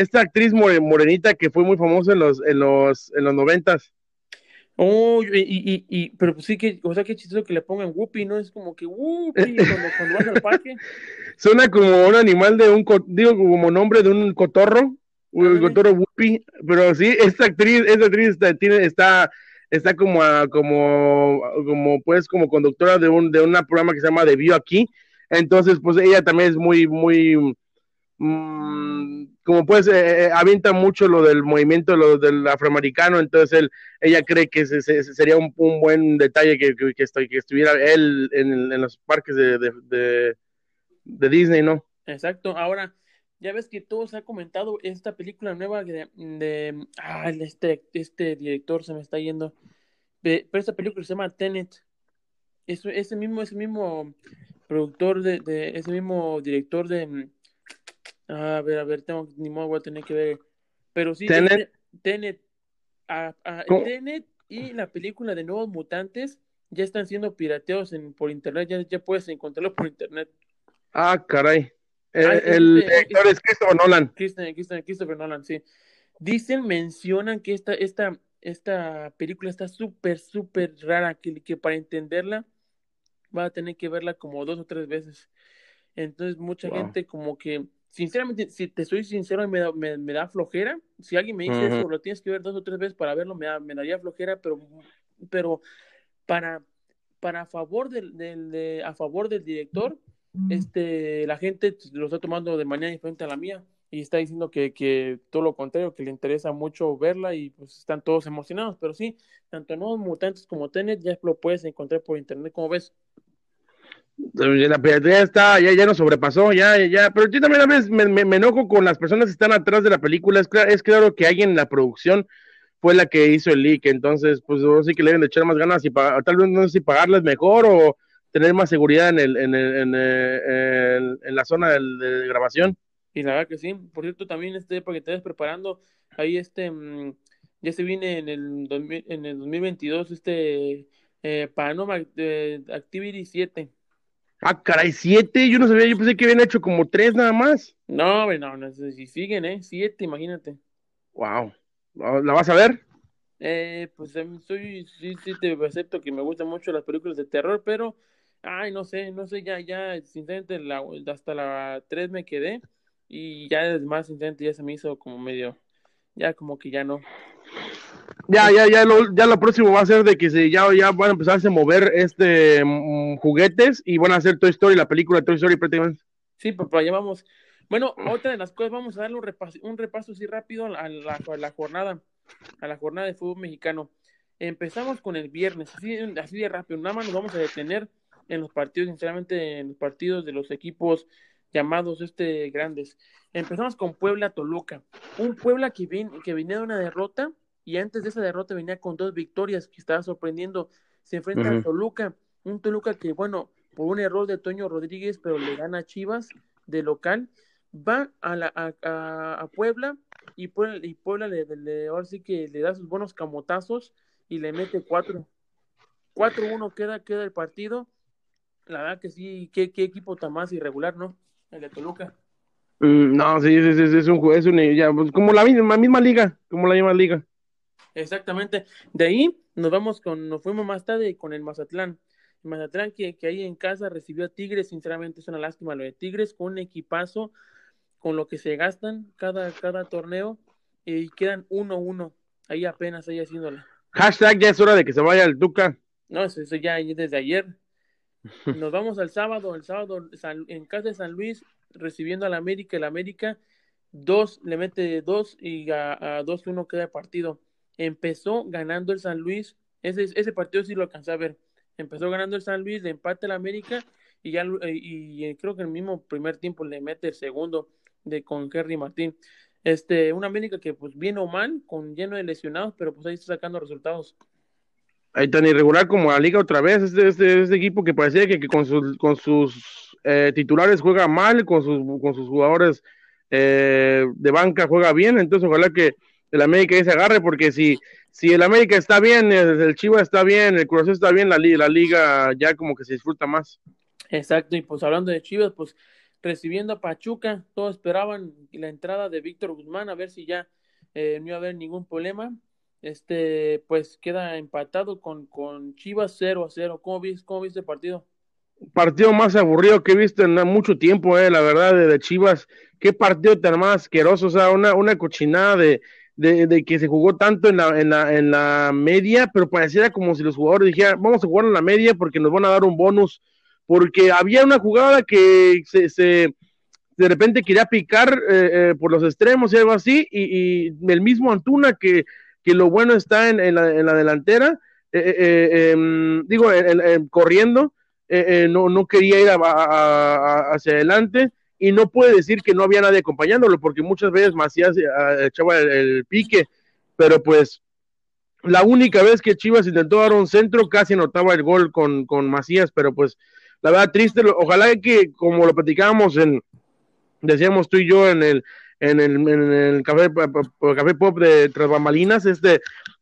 esta actriz morenita que fue muy famosa en los, en los, en los noventas. Oh, y, y, y, pero pues sí que, o sea, qué chistoso que le pongan Whoopi, ¿no? Es como que Whoopi [LAUGHS] cuando, cuando vas al parque. Suena como un animal de un, digo, como nombre de un cotorro, el cotorro Whoopi, pero sí, esta actriz, esta actriz está, tiene, está, está como, como, como, pues, como conductora de un, de un programa que se llama The View aquí, entonces, pues, ella también es muy, muy, mmm, como pues eh, eh, avienta mucho lo del movimiento lo del afroamericano, entonces él, ella cree que sería un, buen detalle que, que, estuviera él en, los parques de, de, Disney, ¿no? Exacto, ahora ya ves que todo se ha comentado esta película nueva de, ah, este, este director se me está yendo, pero esta película se llama Tenet, es, ese mismo, ese mismo productor de ese mismo director de a ver, a ver, tengo, ni modo voy a tener que ver. Pero sí, Tenet, Tenet, Tenet y la película de Nuevos Mutantes ya están siendo pirateados en, por internet, ya, ya puedes encontrarlo por internet. Ah, caray. Eh, ah, el este, director es Christopher Nolan. Christopher, Christopher, Nolan, sí. Dicen, mencionan que esta, esta, esta película está súper, súper rara, que, que para entenderla va a tener que verla como dos o tres veces. Entonces, mucha gente como que sinceramente, si te soy sincero, me da, me, da flojera. Si alguien me dice eso, lo tienes que ver dos o tres veces para verlo, me, me daría flojera, pero, pero para, para favor del, del a favor del director, este, la gente lo está tomando de manera diferente a la mía y está diciendo que, que todo lo contrario, que le interesa mucho verla y pues están todos emocionados, pero sí, tanto Nuevos Mutantes como Tenet ya lo puedes encontrar por internet, como ves. La piratería está, ya, ya nos sobrepasó, ya, ya, pero yo también a veces me, me, enojo con las personas que están atrás de la película. Es, claro, es claro que alguien en la producción fue la que hizo el leak, entonces, pues sí que le deben de echar más ganas y tal vez no sé si pagarles mejor o tener más seguridad en, el, en, el, en, el, en la zona de, grabación. Y la verdad que sí, por cierto, también este, para que te estés preparando, ahí este, mm, ya se viene en el, en el 2022 este eh, Panoma Activity 7 Ah, caray, siete, yo no sabía, yo pensé que habían hecho como tres nada más. No, no, no, si siguen, ¿eh? Siete, imagínate. Wow. ¿La vas a ver? Eh, pues em, soy, sí, sí, te acepto que me gustan mucho las películas de terror, pero, ay, no sé, no sé, ya, ya, sinceramente, la, hasta la tres me quedé y ya más, sinceramente, ya se me hizo como medio, ya como que ya no. Ya, ya, ya lo, ya lo próximo va a ser de que se, ya, ya van a empezar a mover este mm, juguetes y van a hacer Toy Story, la película Toy Story prácticamente. Sí, papá, ya vamos. Bueno, otra de las cosas, vamos a darle un repaso, un repaso así rápido a la, la jornada, a la jornada de fútbol mexicano. Empezamos con el viernes, así, así de rápido, nada más nos vamos a detener en los partidos, sinceramente, en los partidos de los equipos llamados este grandes. Empezamos con Puebla Toluca, un Puebla que, vin, que venía de una derrota y antes de esa derrota venía con dos victorias que estaba sorprendiendo. Se enfrenta a Toluca, un Toluca que, bueno, por un error de Toño Rodríguez, pero le gana a Chivas de local, va a, la, a, Puebla y Puebla, y Puebla le, ahora sí que le da sus buenos camotazos y le mete cuatro. 4-1 queda, queda el partido. La verdad que sí, qué, qué equipo tan más irregular, ¿no? El de Toluca. Mm, no, sí, sí, sí, es un, es un ya, pues, como la misma, misma liga, como la misma liga. Exactamente. De ahí nos vamos con, nos fuimos más tarde con el Mazatlán. El Mazatlán que, que ahí en casa recibió a Tigres, sinceramente es una lástima lo de Tigres, con un equipazo, con lo que se gastan cada, cada torneo, y quedan uno uno, ahí apenas ahí haciéndola. Hashtag ya es hora de que se vaya el Duca. No, eso, eso ya desde ayer. Nos vamos al sábado, el sábado en casa de San Luis, recibiendo al América, el América, dos, le mete dos y a, dos uno queda el partido empezó ganando el San Luis, ese, ese partido sí lo alcancé a ver, empezó ganando el San Luis, de empate al América y ya eh, y, creo que el mismo primer tiempo le mete el segundo de con Henry Martín. Este, una América que pues bien o mal, con lleno de lesionados, pero pues ahí está sacando resultados. Ahí tan irregular como la liga otra vez, este, este, este equipo que parecía que, con, sus, con sus eh, titulares juega mal, con sus, con sus jugadores eh, de banca juega bien, entonces ojalá que el América se agarre, porque si, si el América está bien, el, Chivas está bien, el Cruz está bien, la, la liga ya como que se disfruta más. Exacto, y pues hablando de Chivas, pues recibiendo a Pachuca, todos esperaban la entrada de Víctor Guzmán, a ver si ya eh, no iba a haber ningún problema. Este, pues queda empatado con, con Chivas 0 a 0. ¿Cómo viste, cómo viste el partido? Partido más aburrido que he visto en mucho tiempo, eh, la verdad, de, Chivas. Qué partido tan más asqueroso, o sea, una, una cochinada de, de, que se jugó tanto en la, en, la, en la media, pero pareciera como si los jugadores dijeran, vamos a jugar en la media porque nos van a dar un bonus, porque había una jugada que se, se de repente quería picar eh, eh, por los extremos y algo así, y, el mismo Antuna que, que lo bueno está en, en, la, en la, delantera, eh, em, digo, corriendo, no, no quería ir hacia adelante, y no puede decir que no había nadie acompañándolo, porque muchas veces Macías eh, echaba el, pique, pero pues la única vez que Chivas intentó dar un centro casi anotaba el gol con, con Macías, pero pues la verdad triste, ojalá que como lo platicábamos en, decíamos tú y yo en el, en el, en el café, café pop de Tras Bambalinas, este,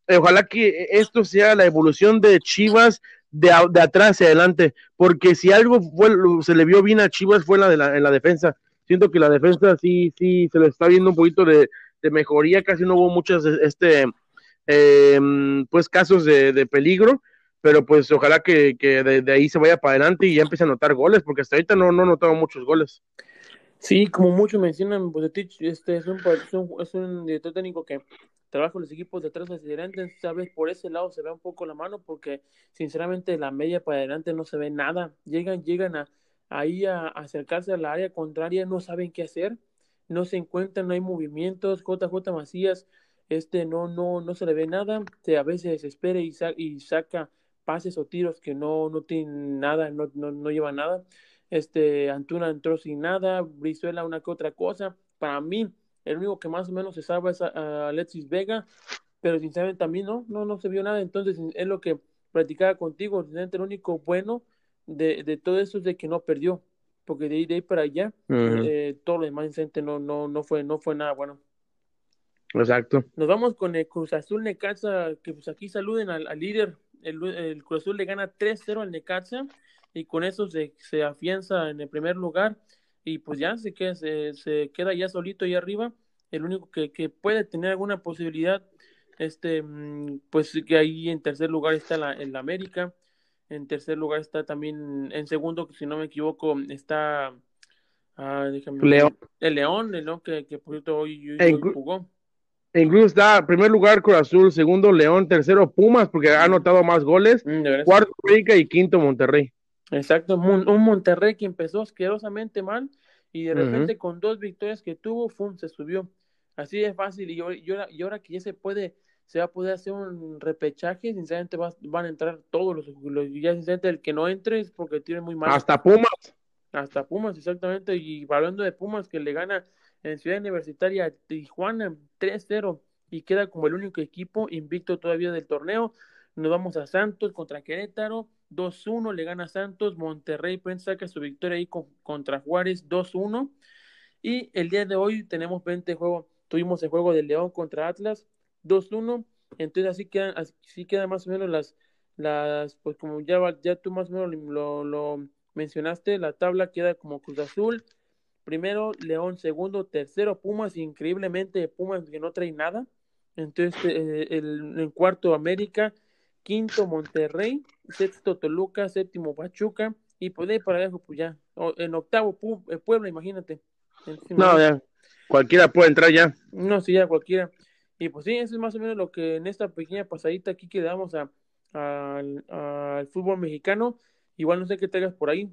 ojalá que esto sea la evolución de Chivas de, atrás hacia adelante, porque si algo fue, se le vio bien a Chivas fue la de la, en la defensa. Siento que la defensa sí, sí, se le está viendo un poquito de, mejoría, casi no hubo muchos este, em, pues casos de, peligro, pero pues ojalá que, de, ahí se vaya para adelante y ya empiece a anotar goles, porque hasta ahorita no, no notado muchos goles. Sí, como muchos mencionan, este es un, es un director técnico que trabajo los equipos de atrás hacia adelante, sabes, por ese lado se ve un poco la mano porque sinceramente la media para adelante no se ve nada, llegan, llegan a, ahí a, acercarse a la área contraria, no saben qué hacer, no se encuentran, no hay movimientos, JJ Macías, este no, no, no se le ve nada, se, a veces espera y, y saca pases o tiros que no, no tienen nada, no, no, no llevan nada. Este, Antuna entró sin nada, Brizuela una que otra cosa. Para mí, el único que más o menos se sabe es a, Alexis Vega, pero sinceramente también no, no, no se vio nada. Entonces, es lo que platicaba contigo, sinceramente el único bueno de, de todo eso es de que no perdió, porque de ahí, de ahí para allá, eh, todo lo demás no, no, no, fue, no fue nada bueno. Exacto. Nos vamos con el Cruz Azul Necaxa, que pues aquí saluden al, líder. El, el, Cruz Azul le gana 3-0 al Necaxa y con eso se, se, afianza en el primer lugar y pues ya se queda, se, se queda ya solito ahí arriba. El único que, que, puede tener alguna posibilidad, este, mm, pues que ahí en tercer lugar está la, el América. En tercer lugar está también, en segundo, si no me equivoco, está ah, León. el León, el León que, que por cierto hoy, jugó. Incluso está primer lugar Cruz Azul, segundo León, tercero Pumas porque ha anotado más goles, mm, cuarto América y quinto Monterrey. Exacto, un Monterrey que empezó asquerosamente mal y de repente con dos victorias que tuvo, ¡fum! se subió. Así de fácil y, ahora, y ahora que ya se puede, se va a poder hacer un repechaje, sinceramente van a entrar todos los, los ya sinceramente el que no entre es porque tiene muy mal. Hasta Pumas. Hasta Pumas, exactamente, y hablando de Pumas que le gana en Ciudad Universitaria Tijuana 3-0 y queda como el único equipo invicto todavía del torneo. Nos vamos a Santos contra Querétaro, 2-1 le gana Santos, Monterrey saca su victoria ahí contra Juárez 2-1 y el día de hoy tenemos 20 juegos, tuvimos el juego de León contra Atlas 2-1, entonces así quedan, así quedan más o menos las, las pues como ya, ya tú más o menos lo, lo mencionaste, la tabla queda como Cruz Azul, primero León, segundo, tercero Pumas, increíblemente Pumas que no trae nada. Entonces, eh, el, en cuarto América, quinto Monterrey, sexto Toluca, séptimo Pachuca, y pues ahí para abajo, pues ya, en octavo eh, Puebla, imagínate. no, ya, cualquiera puede entrar ya. No, sí, ya cualquiera. Y pues sí, eso es más o menos lo que en esta pequeña pasadita aquí que damos a, al fútbol mexicano. Igual no sé qué tengas por ahí.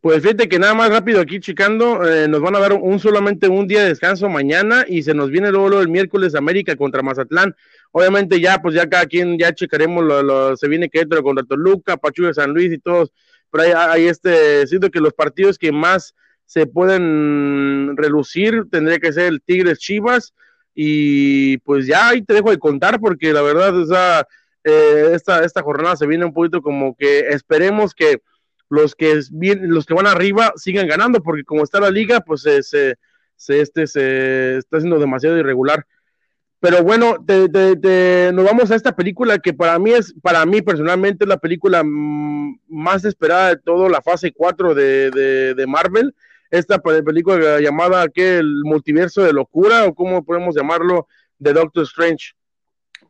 Pues fíjate que nada más rápido aquí checando, eh, nos van a dar un solamente un día de descanso mañana y se nos viene luego, el miércoles América contra Mazatlán. Obviamente ya, pues ya cada quien ya checaremos, lo, se viene Querétaro contra Toluca, Pachuca San Luis y todos, pero hay este, siento que los partidos que más se pueden relucir tendría que ser el Tigres Chivas y pues ya ahí te dejo de contar porque la verdad, o eh, esta, esta jornada se viene un poquito como que esperemos que los que, los que van arriba sigan ganando, porque como está la liga, pues se, se, este, se está haciendo demasiado irregular. Pero bueno, nos vamos a esta película que para mí es, para mí personalmente es la película más esperada de toda la fase 4 de, de, Marvel. Esta película llamada que el multiverso de locura, o como podemos llamarlo, de Doctor Strange.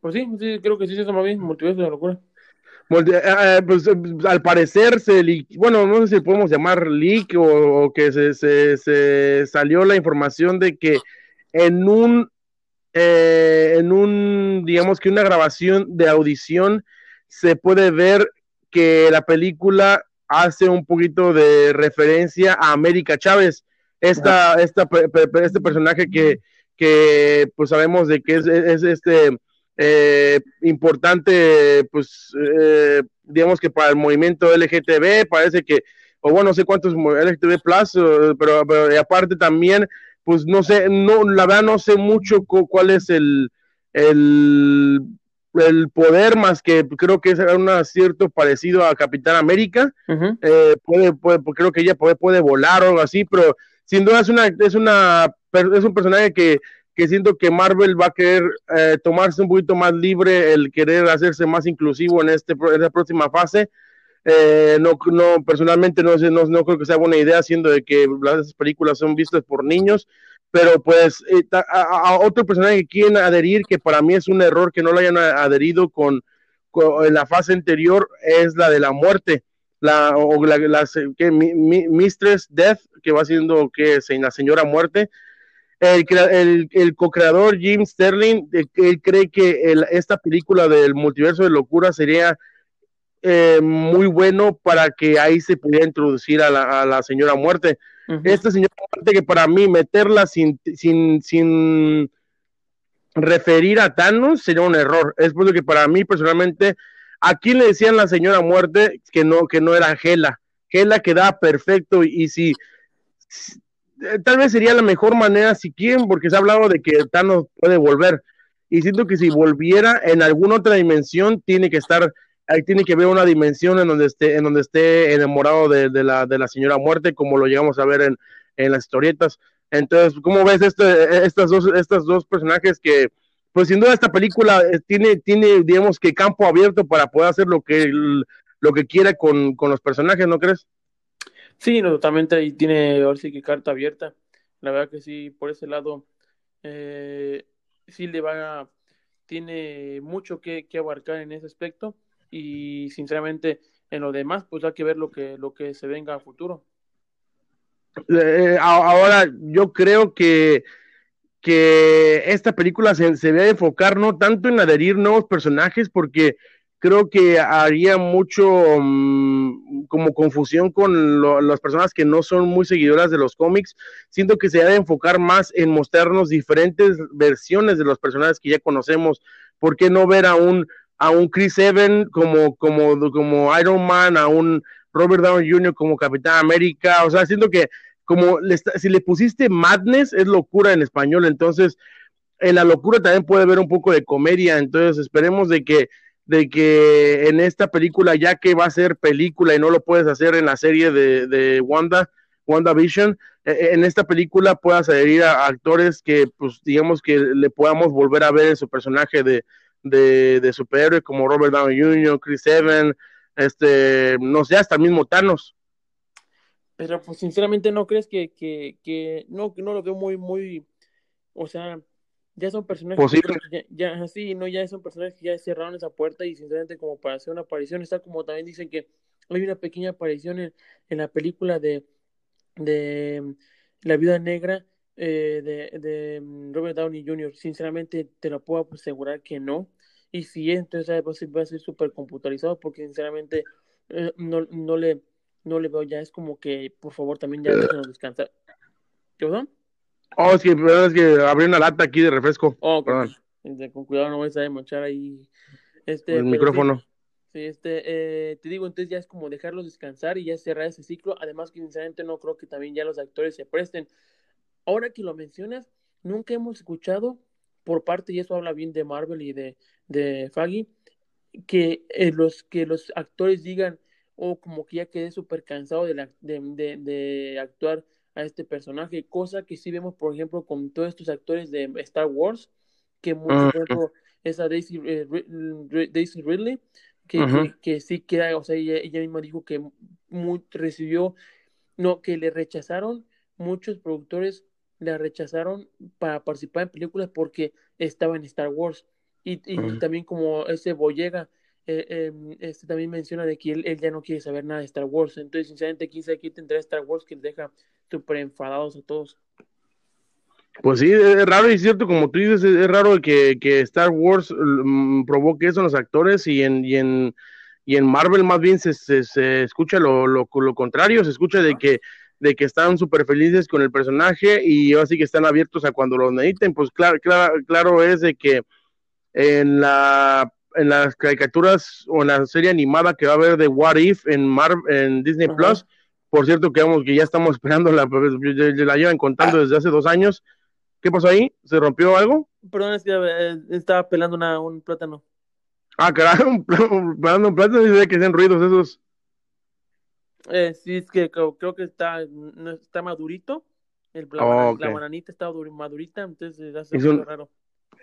Pues sí, sí, creo que sí se llama bien, multiverso de locura. Eh, eh, pues, eh, al parecer se bueno, no sé si podemos llamar leak o, que se, se, salió la información de que en un, en un, digamos que una grabación de audición se puede ver que la película hace un poquito de referencia a América Chávez, esta, esta este personaje que, que pues sabemos de que es, es este eh, importante, pues, eh, digamos que para el movimiento LGTB, parece que, o bueno, no sé cuántos LGTB Plus, pero, pero aparte también, pues no sé, no, la verdad no sé mucho cuál es el, el, el, poder, más que creo que es un acierto parecido a Capitán América, eh, puede, puede, creo que ella puede, puede volar o algo así, pero sin duda es una, es una, es un personaje que que siento que Marvel va a querer eh, tomarse un poquito más libre, el querer hacerse más inclusivo en, este, en esta próxima fase. Eh, no, no, personalmente no, no, no, creo que sea buena idea, siendo de que las películas son vistas por niños, pero pues eh, a, otro personaje que quieren adherir, que para mí es un error que no lo hayan adherido con, en la fase anterior, es la de la muerte, la, o la, que, Mistress Death, que va siendo que la señora muerte, el, el, co-creador Jim Sterling, él cree que esta película del multiverso de locura sería eh, muy bueno para que ahí se pudiera introducir a la, señora muerte. Esta señora muerte que para mí meterla sin, sin, sin referir a Thanos sería un error. Es por lo que para mí personalmente ¿A quién le decían la señora muerte que no, que no era Gela? Gela quedaba perfecto y, si, eh, tal vez sería la mejor manera si quieren, porque se ha hablado de que Thanos puede volver. Y siento que si volviera en alguna otra dimensión, tiene que estar, ahí tiene que haber una dimensión en donde esté, en donde esté enamorado de, la, de la señora muerte, como lo llegamos a ver en, en las historietas. Entonces, ¿cómo ves este, estas, dos, estas dos personajes que, pues sin duda esta película eh, tiene, tiene, digamos que campo abierto para poder hacer lo que, lo que quiera con, con los personajes, ¿no crees? Sí, no, totalmente, y tiene ahora sí que carta abierta. La verdad que sí, por ese lado, eh, sí le va, tiene mucho que, que, abarcar en ese aspecto y sinceramente en lo demás, pues hay que ver lo que, lo que se venga a futuro. Eh, ahora, yo creo que, que esta película se, se debe enfocar no tanto en adherir nuevos personajes, porque creo que haría mucho mm, como confusión con las personas que no son muy seguidoras de los cómics. Siento que se debe enfocar más en mostrarnos diferentes versiones de los personajes que ya conocemos. ¿Por qué no ver a un, a un Chris Evans como, como, como Iron Man, a un Robert Downey Jr. como Capitán América? O sea, siento que como si le pusiste madness, es locura en español. Entonces, en la locura también puede haber un poco de comedia. Entonces, esperemos de que de que en esta película, ya que va a ser película y no lo puedes hacer en la serie de, de Wanda, WandaVision, e, e, en esta película puedas adherir a, actores que, pues, digamos que le podamos volver a ver en su personaje de, de, de superhéroe, como Robert Downey Jr., Chris Evans, este, no sé, hasta mismo Thanos. Pero, pues, sinceramente, ¿no crees que, que, que no, no lo veo muy, muy, o sea, ya son personajes que ya, ya, sí, no, ya son personajes que ya cerraron esa puerta y sinceramente como para hacer una aparición, está como también dicen que hay una pequeña aparición en, en la película de, de La Viuda Negra eh, de, de, mm, Robert Downey Jr. Sinceramente te lo puedo asegurar que no. Y si es, entonces va a ser súper computarizado porque sinceramente eh, no, no, le, no le veo ya, es como que por favor también ya déjenos descansar. ¿Qué pasa? Oh, es que, es que abrí una lata aquí de refresco. Oh, perdón. con cuidado no vais a mochar ahí. Este, el micrófono. Sí, este, eh, te digo, entonces ya es como dejarlos descansar y ya cerrar ese ciclo. Además que sinceramente no creo que también ya los actores se presten. Ahora que lo mencionas, nunca hemos escuchado por parte, y eso habla bien de Marvel y de, de Faggy, que, eh, los, que los actores digan, o oh, como que ya quedé súper cansado de, la, de, de, de actuar a este personaje, cosa que sí vemos, por ejemplo, con todos estos actores de Star Wars, que mucho tiempo esa Daisy, eh, Daisy Ridley, que, que, sí queda, o sea, ella, misma dijo que recibió, no, que le rechazaron, muchos productores la rechazaron para participar en películas porque estaba en Star Wars. Y, y también como ese Boyega, eh, em, este también menciona de que él, él, ya no quiere saber nada de Star Wars. Entonces, sinceramente, quién sabe tendrá Star Wars que les deja súper enfadados a todos. Pues sí, es raro y cierto, como tú dices, es raro que, que Star Wars mm, provoque eso en los actores y en, y en, y en Marvel más bien se, se, escucha lo, lo, lo, contrario, se escucha de que, de que están súper felices con el personaje y así que están abiertos a cuando lo necesiten. Pues claro, claro, claro es de que en la en las caricaturas o en la serie animada que va a haber de What If en Marvel en Disney Plus, por cierto, que vamos, que ya estamos [LAUGHS] esperando, la, pues, la llevan contando desde hace dos años. ¿Qué pasó ahí? ¿Se rompió algo? Perdón, es que eh, estaba pelando una, un plátano. Ah, carajo, [LAUGHS] un, pelando un plátano y se ve que hacen ruidos esos. Eh, sí, es que creo, que está, está madurito. El, la, la, bananita está madurita, entonces hace hizo un, raro.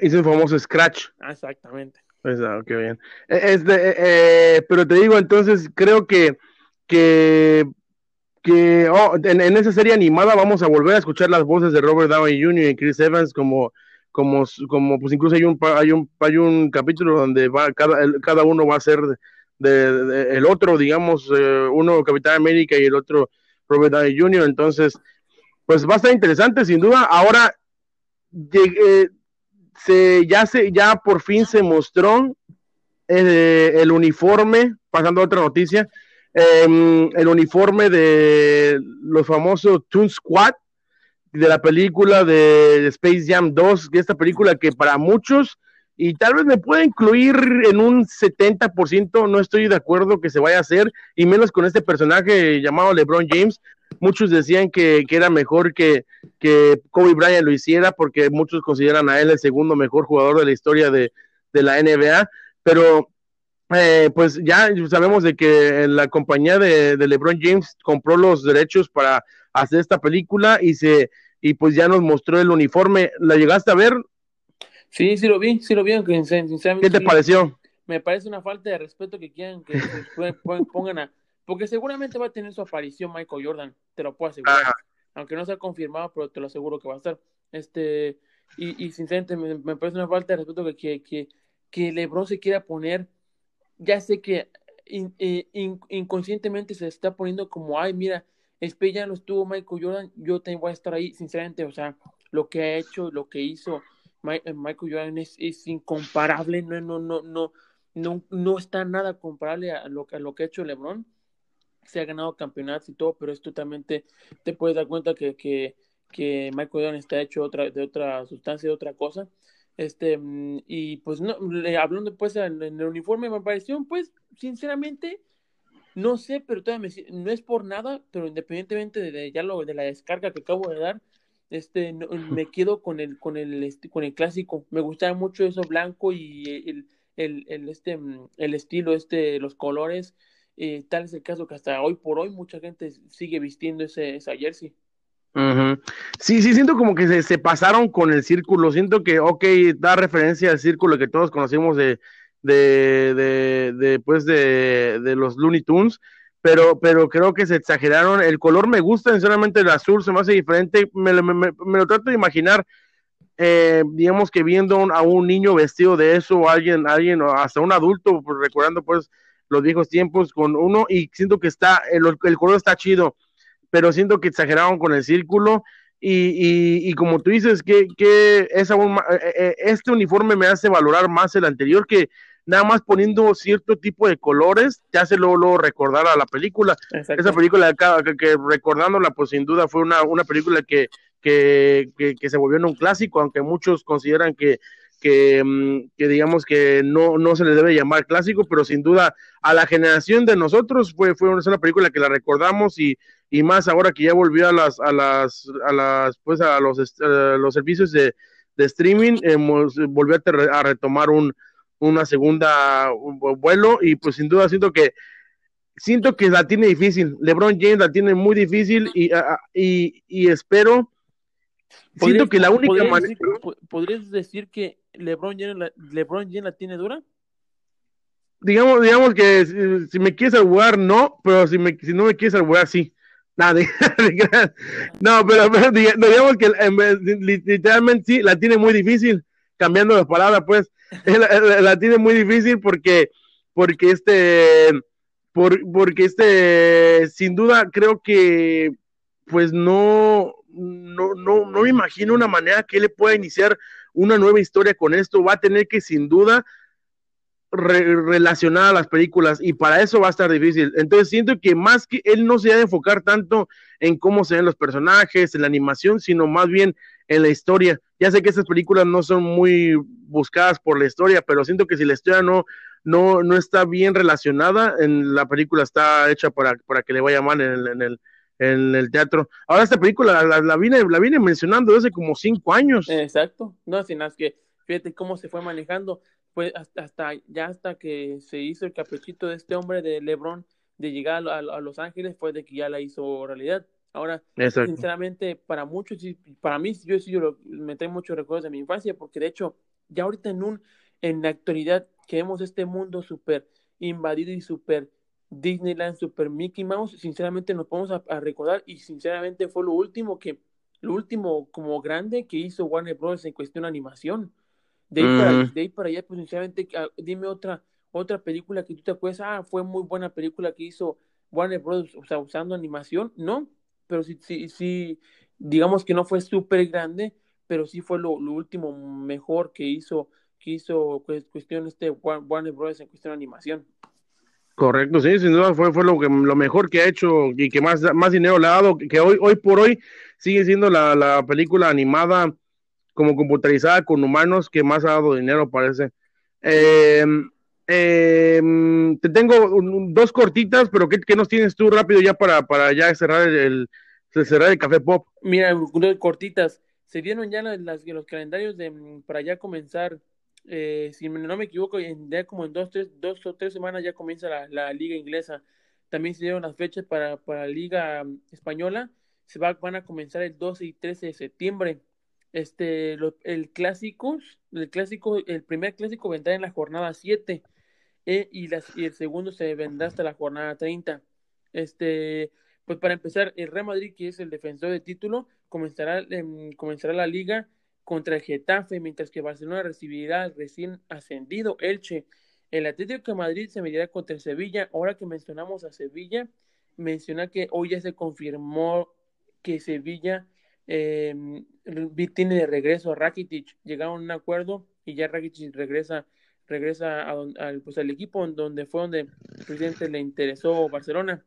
Hizo el famoso scratch. Ah, exactamente. Pues, ah, qué bien. E, este, eh, pero te digo, entonces creo que, que que oh, en, esa serie animada vamos a volver a escuchar las voces de Robert Downey Jr. y Chris Evans como como como pues incluso hay un hay un hay un capítulo donde va cada cada uno va a ser de, el otro digamos eh, uno Capitán América y el otro Robert Downey Jr. entonces pues va a estar interesante sin duda ahora se ya se ya por fin se mostró eh, el uniforme pasando a otra noticia Em, el uniforme de los famosos Toon Squad de la película de Space Jam 2, de esta película que para muchos y tal vez me pueda incluir en un 70%, no estoy de acuerdo que se vaya a hacer, y menos con este personaje llamado LeBron James. Muchos decían que, era mejor que, que, Kobe Bryant lo hiciera, porque muchos consideran a él el segundo mejor jugador de la historia de, de la NBA, pero eh, pues ya sabemos de que la compañía de, LeBron James compró los derechos para hacer esta película y se y pues ya nos mostró el uniforme. ¿La llegaste a ver? Sí, sí lo vi, sí lo vi. ¿Qué te pareció? Me parece una falta de respeto que quieran que [LAUGHS] pongan a... Porque seguramente va a tener su aparición Michael Jordan, te lo puedo asegurar. Aunque no sea confirmado, pero te lo aseguro que va a estar. Este, y, y sinceramente me, parece una falta de respeto que, que, que, que LeBron se quiera poner ya sé que eh, inconscientemente se está poniendo como, ay, mira, Space ya no estuvo Michael Jordan, yo también voy a estar ahí, sinceramente, o sea, lo que ha hecho, lo que hizo eh, Michael Jordan es, incomparable, no, no, no, no, no, no está nada comparable a lo, a lo que ha hecho LeBron. Se ha ganado campeonatos y todo, pero es totalmente, te puedes dar cuenta que, que, que Michael Jordan está hecho otra, de otra sustancia, de otra cosa. Este, mm, y pues no, hablando pues en, el uniforme me pareció, pues, sinceramente, no sé, pero todavía no es por nada, pero independientemente de, ya lo de la descarga que acabo de dar, este, [LAUGHS] me quedo con el, con el, este, con el clásico. Me gustaba mucho eso blanco y el, el, el este, mm, el estilo, este, los colores. Eh, tal es el caso que hasta hoy por hoy mucha gente sigue vistiendo ese, esa jersey. Sí, sí, siento como que se, pasaron con el círculo. Siento que, ok, da referencia al círculo que todos conocimos de, de, de, de, pues de, los Looney Tunes, pero, pero creo que se exageraron. El color me gusta, sinceramente, el azul se me hace diferente. Me, lo trato de imaginar, eh, digamos que viendo a un niño vestido de eso, o alguien, alguien, hasta un adulto, recordando pues los viejos tiempos con uno, y siento que está, el, el color está chido pero siento que exageraron con el círculo. Y, y, como tú dices, que, que es aún eh, eh, este uniforme me hace valorar más el anterior, que nada más poniendo cierto tipo de colores te hace luego, recordar a la película. Esa película que, que, recordándola, pues sin duda fue una, una película que, que, que, se volvió en un clásico, aunque muchos consideran que, que, mm, que, digamos que no, no se le debe llamar clásico, pero sin duda a la generación de nosotros fue, fue una película que la recordamos y y más ahora que ya volvió a las a las a las pues a los los servicios de, streaming hemos volvió a, retomar un una segunda vuelo y pues sin duda siento que siento que la tiene difícil. LeBron James la tiene muy difícil y y, y espero siento que la única manera podrías decir que LeBron James la, LeBron James la tiene dura digamos digamos que si, me quieres jugar no pero si me si no me quieres jugar sí [LAUGHS] no, pero, digamos que literalmente sí, la tiene muy difícil, cambiando de palabra, pues, [LAUGHS] la, tiene muy difícil porque, porque este, por, porque este, sin duda creo que, pues no, no, no, no me imagino una manera que él le pueda iniciar una nueva historia con esto, va a tener que sin duda relacionada a las películas y para eso va a estar difícil. Entonces siento que más que él no se va a enfocar tanto en cómo se ven los personajes, en la animación, sino más bien en la historia. Ya sé que estas películas no son muy buscadas por la historia, pero siento que si la historia no, no, no está bien relacionada, en la película está hecha para, para que le vaya mal en el, en el, en el teatro. Ahora esta película la, la, vine, la vine mencionando desde como cinco años. Exacto, no, sin más que fíjate cómo se fue manejando pues hasta, hasta ya hasta que se hizo el caprichito de este hombre de LeBron de llegar a, Los Ángeles fue de que ya la hizo realidad. Ahora, sinceramente, para muchos, para mí, yo sí yo me trae muchos recuerdos de mi infancia, porque de hecho, ya ahorita en un, en la actualidad, que vemos este mundo súper invadido y súper Disneyland, súper Mickey Mouse, sinceramente nos podemos a, recordar y sinceramente fue lo último que, lo último como grande que hizo Warner Bros. en cuestión de animación. De ahí, para, allá, pues sinceramente, ah, dime otra, otra película que tú te acuerdas, ah, fue muy buena película que hizo Warner Bros., o sea, usando animación, no, pero sí, sí, sí digamos que no fue súper grande, pero sí fue lo, último mejor que hizo, que hizo pues, cuestión este Warner Bros. en cuestión de animación. Correcto, sí, sin duda fue, fue lo, que, lo mejor que ha hecho y que más, más dinero le ha dado, que hoy, hoy por hoy sigue siendo la, la película animada como computarizada con humanos que más ha dado dinero, parece. Eh, eh, te tengo dos cortitas, pero ¿qué, ¿qué, nos tienes tú rápido ya para, para ya cerrar el, cerrar el café pop? Mira, cortitas. Se dieron ya las, los calendarios de, mm, para ya comenzar. Eh, si no me equivoco, en, ya como en dos, tres, dos o tres semanas ya comienza la, la liga inglesa. También se dieron las fechas para, para la liga mm, española. Se va, van a comenzar el 12 y 13 de septiembre este el clásico, el clásico, el primer clásico vendrá en la jornada 7 eh, y, las, y el segundo se vendrá hasta la jornada 30. Este, pues para empezar, el Real Madrid, que es el defensor de título, comenzará, eh, comenzará la liga contra el Getafe, mientras que Barcelona recibirá al recién ascendido Elche. El Atlético de Madrid se medirá contra Sevilla. Ahora que mencionamos a Sevilla, menciona que hoy ya se confirmó que Sevilla eh, tiene de regreso a Rakitic, llegaron a un acuerdo y ya Rakitic regresa regresa al, pues, al equipo donde fue donde presidente le interesó Barcelona.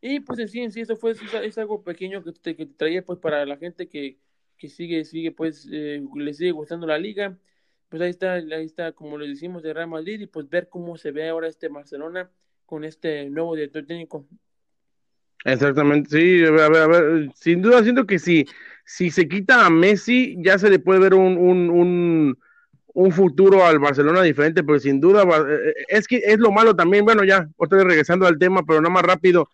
Y pues en sí, en sí, eso fue, es, algo pequeño que te, que traía pues para la gente que, que sigue, sigue pues, eh, le sigue gustando la liga. Pues ahí está, ahí está, como lo decimos, de Real Madrid y pues ver cómo se ve ahora este Barcelona con este nuevo director técnico. Exactamente, sí, a ver, a ver, sin duda siento que si, se quita a Messi, ya se le puede ver un, un, un, futuro al Barcelona diferente, pero sin duda eh, es que es lo malo también, bueno, ya, estoy regresando al tema, pero no más rápido.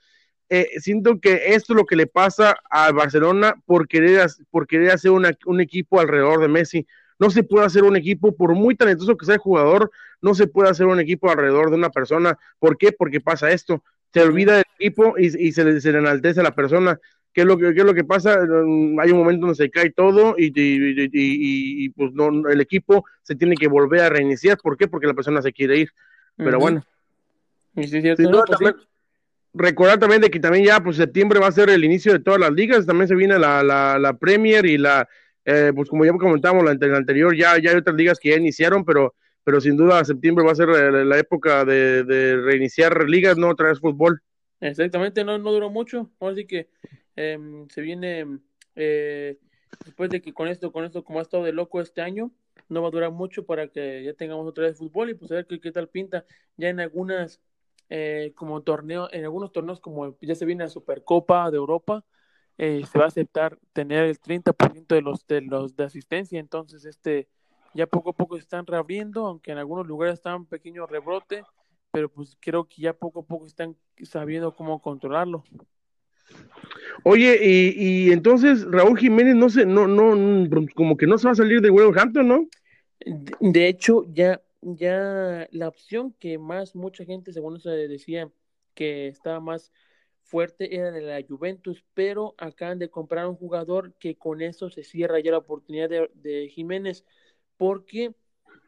Eh, siento que esto es lo que le pasa al Barcelona por querer, por querer hacer un equipo alrededor de Messi. No se puede hacer un equipo, por muy talentoso que sea el jugador, no se puede hacer un equipo alrededor de una persona. ¿Por qué? Porque pasa esto. Se olvida del equipo y, y se, le, se, le, enaltece a la persona. ¿Qué es lo que, qué es lo que pasa? Mm, hay un momento donde se cae todo y, y, y pues no, el equipo se tiene que volver a reiniciar. ¿Por qué? Porque la persona se quiere ir. Pero uh -huh. bueno. Sí, cierto, no, pues también, sí. Recordar también de que también ya, pues septiembre va a ser el inicio de todas las ligas. También se viene la, la, la Premier y la, eh, pues como ya comentamos, la, la anterior, ya, ya hay otras ligas que ya iniciaron, pero pero sin duda septiembre va a ser la, época de, de, reiniciar ligas, no otra vez fútbol. Exactamente, no, no duró mucho, así que eh, se viene eh, después de que con esto, con esto como ha estado de loco este año, no va a durar mucho para que ya tengamos otra vez fútbol y pues a ver qué, qué tal pinta. Ya en algunas eh, como torneo, en algunos torneos como ya se viene la Supercopa de Europa, eh, se va a aceptar tener el 30% de los de los de asistencia, entonces este ya poco a poco se están reabriendo, aunque en algunos lugares está un pequeño rebrote, pero pues creo que ya poco a poco están sabiendo cómo controlarlo. Oye, y, y entonces Raúl Jiménez no se, no, no, como que no se va a salir de Wolverhampton, ¿no? De, de hecho, ya, ya la opción que más mucha gente, según se decía, que estaba más fuerte era de la Juventus, pero acaban de comprar un jugador que con eso se cierra ya la oportunidad de, de Jiménez porque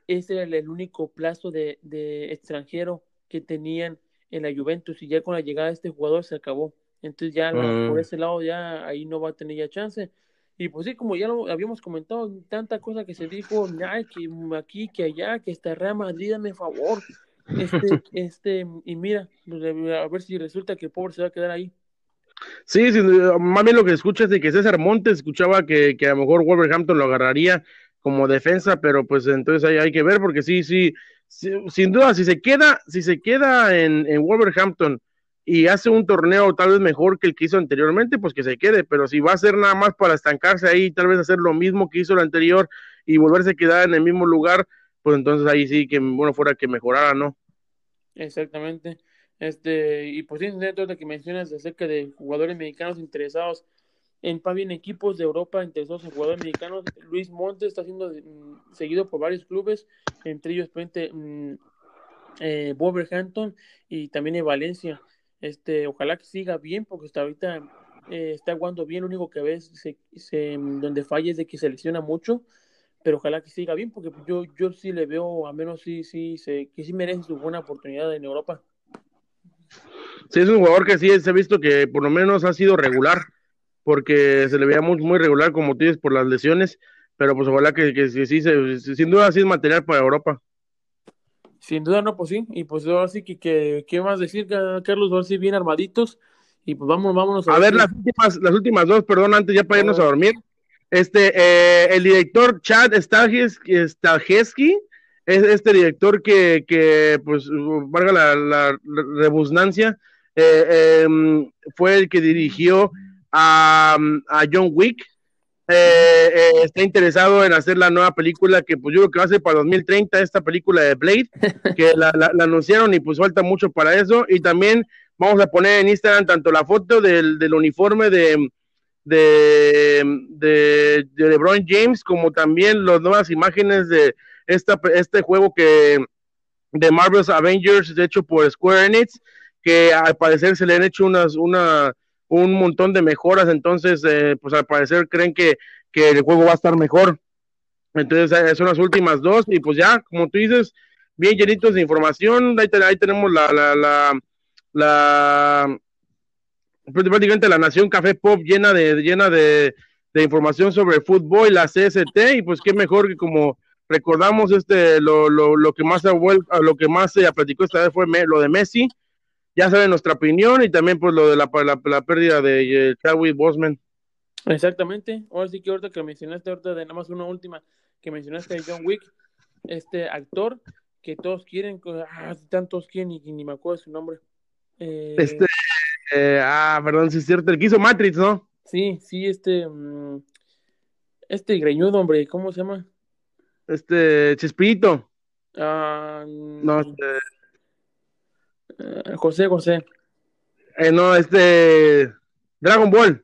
ese era el único plazo de, de, extranjero que tenían en la Juventus y ya con la llegada de este jugador se acabó. Entonces ya uh. por ese lado ya ahí no va a tener ya chance. Y pues sí, como ya lo habíamos comentado, tanta cosa que se dijo, que aquí, que allá, que está Real Madrid, dame favor. Este, [LAUGHS] este, y mira, pues, a ver si resulta que el pobre se va a quedar ahí. Sí, sí, más bien lo que escuchas de que César Montes escuchaba que, que a lo mejor Wolverhampton lo agarraría como defensa, pero pues entonces hay, hay que ver, porque sí, sí, sin duda, si se queda, si se queda en, Wolverhampton y hace un torneo tal vez mejor que el que hizo anteriormente, pues que se quede, pero si va a ser nada más para estancarse ahí, tal vez hacer lo mismo que hizo el anterior y volverse a quedar en el mismo lugar, pues entonces ahí sí que bueno fuera que mejorara, ¿no? Exactamente. Este, y pues sí, de que mencionas acerca de jugadores mexicanos interesados en equipos de Europa interesados en jugadores mexicanos. Luis Montes está siendo mm, seguido por varios clubes, entre ellos mm, eh, Wolverhampton y también en Valencia. Este, ojalá que siga bien, porque hasta ahorita eh, está aguando bien. Lo único que ves se, se, mm, donde falla es de que selecciona mucho, pero ojalá que siga bien, porque yo, yo sí le veo, a menos sí, sí, se, que sí merece su buena oportunidad en Europa. Sí, es un jugador que sí se ha visto que por lo menos ha sido regular porque se le veía muy, muy regular, como dices, por las lesiones, pero pues ojalá que, que, que sí, se, sin duda sí es material para Europa. Sin duda no, pues sí, y pues ahora sí que, que ¿qué más decir, Carlos? Ahora sí bien armaditos, y pues vamos, vámonos a, a ver, las últimas, las últimas dos, perdón, antes ya para irnos a dormir, Este, eh, el director Chad Stahelski es este director que, que pues, valga la, la, rebusnancia, eh, em, fue el que dirigió a, a John Wick. Eh, eh, está interesado en hacer la nueva película que pues yo creo que va a ser para 2030, esta película de Blade, [LAUGHS] que la, la, anunciaron y pues falta mucho para eso. Y también vamos a poner en Instagram tanto la foto del, del uniforme de, de, de, de, LeBron James como también las nuevas imágenes de esta, este juego que de Marvel's Avengers hecho por Square Enix, que al parecer se le han hecho unas, una un montón de mejoras, entonces, eh, pues al parecer creen que, que, el juego va a estar mejor. Entonces, eh, son las últimas dos, y pues ya, como tú dices, bien llenitos de información, ahí, ahí tenemos la, la, la, la, pues, prácticamente la Nación Café Pop llena de, llena de, de información sobre el fútbol, la CST, y pues qué mejor que como recordamos este lo, lo, lo que más lo que más se platicó esta vez fue lo de Messi, ya saben nuestra opinión y también pues lo de la, la, pérdida de eh, Chadwick Bosman. Exactamente, ahora sí que ahorita que mencionaste, ahorita de nada más una última, que mencionaste a John Wick, este actor que todos quieren, ah, tantos quieren y, ni me acuerdo su nombre. Eh, este, eh, ah, perdón, si es cierto, el que hizo Matrix, ¿no? Sí, sí, este, mm, este greñudo, hombre, ¿cómo se llama? Este, Chespirito. Ah, no, este, eh, José José. Eh, no, este. Dragon Ball.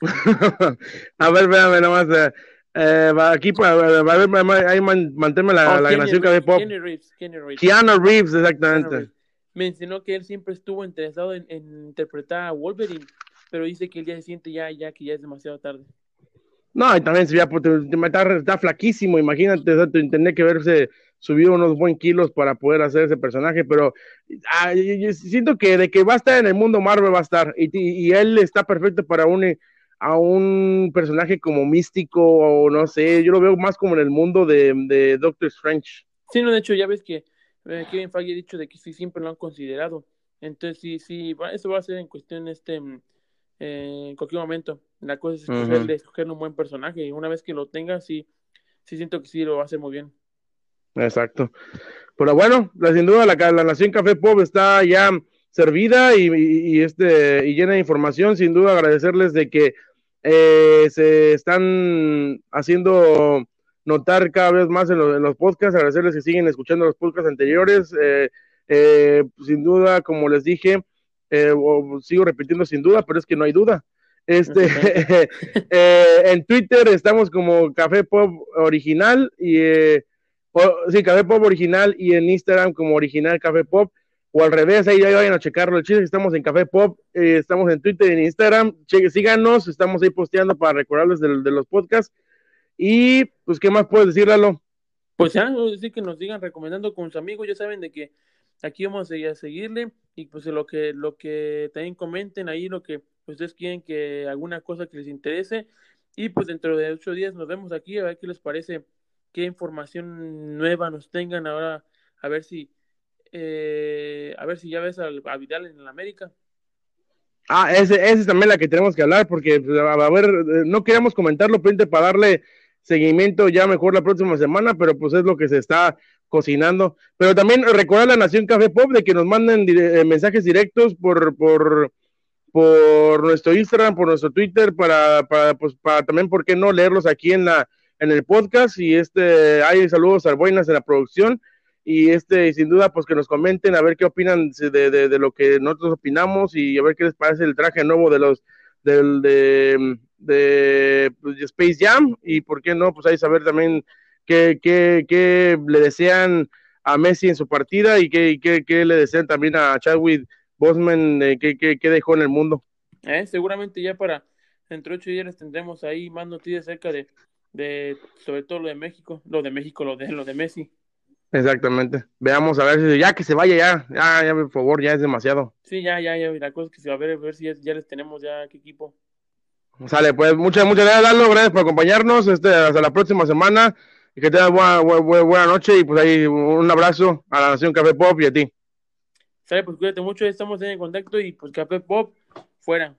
[LAUGHS] a ver, véame nada más. Eh, eh aquí para ver, ahí manténme la, oh, la grabación que había pop. Kenny Reeves, Kenny Reeves. Keanu Reeves, exactamente. Mencionó que él siempre estuvo interesado en, en, interpretar a Wolverine, pero dice que el día siguiente ya, ya que ya es demasiado tarde. No, y también se veía, pues, está, está flaquísimo, imagínate, tener que verse subió unos buen kilos para poder hacer ese personaje, pero ah, siento que de que va a estar en el mundo Marvel va a estar, y, y él está perfecto para un, a un personaje como místico, o no sé, yo lo veo más como en el mundo de, de Doctor Strange. Sí, no, de hecho, ya ves que eh, Kevin Feige ha dicho de que sí, siempre lo han considerado, entonces sí, sí, eso va a ser en cuestión este... Eh, en cualquier momento. La cosa es escogerle, escogerle un buen personaje y una vez que lo tenga, sí, sí siento que sí lo va a hacer muy bien. Exacto. Pero bueno, sin duda la, la Nación Café Pop está ya servida y, este, y llena de información. Sin duda agradecerles de que eh, se están haciendo notar cada vez más en, los podcasts, agradecerles que siguen escuchando los podcasts anteriores. Eh, eh, sin duda, como les dije, sigo repitiendo sin duda, pero es que no hay duda. Este, [LAUGHS] en Twitter estamos como Café Pop Original y sí, Café Pop original y en Instagram como original Café Pop. O al revés, ahí ya vayan a checarlo. El chiste estamos en Café Pop, eh, estamos en Twitter y en Instagram. Síganos, estamos ahí posteando para recordarles de, los podcasts. Y pues, ¿qué más puedes decir, Lalo? Pues ya, decir que nos sigan recomendando con sus amigos, ya saben de que aquí vamos a, seguirle y pues lo que lo que también comenten ahí lo que ustedes quieren que alguna cosa que les interese y pues dentro de ocho días nos vemos aquí a ver qué les parece qué información nueva nos tengan ahora, a ver si, eh, a ver si ya ves a, Vidal en la América. Ah, esa es también la que tenemos que hablar, porque pues, a, ver, no queríamos comentarlo, pero para darle seguimiento ya mejor la próxima semana, pero pues es lo que se está cocinando. Pero también recordar a la Nación Café Pop de que nos manden eh, mensajes directos por, por, por nuestro Instagram, por nuestro Twitter, para, para, pues, para también, ¿por qué no leerlos aquí en la, en el podcast y este, hay saludos a Buenas en la producción y este, sin duda, pues que nos comenten a ver qué opinan de, de, lo que nosotros opinamos y a ver qué les parece el traje nuevo de los, del, de, de, pues, Space Jam y por qué no, pues ahí saber también qué, qué, qué le desean a Messi en su partida y qué, qué, qué le desean también a Chadwick Bosman, eh, qué, qué, dejó en el mundo. Eh, seguramente ya para dentro de ocho días tendremos ahí más noticias acerca de, de sobre todo lo de México, lo de México, lo de lo de Messi. Exactamente. Veamos a ver si ya que se vaya ya, ya, ya por favor, ya es demasiado. Sí, ya, ya, ya, la cosa es que se va a ver, a ver si ya, les tenemos ya qué equipo. Sale, pues muchas, muchas gracias, Lalo, gracias por acompañarnos, este, hasta la próxima semana, y que tengas buena, buena, buena noche, y pues ahí un abrazo a la Nación Café Pop y a ti. Sale, pues cuídate mucho, estamos en contacto, y pues Café Pop, fuera.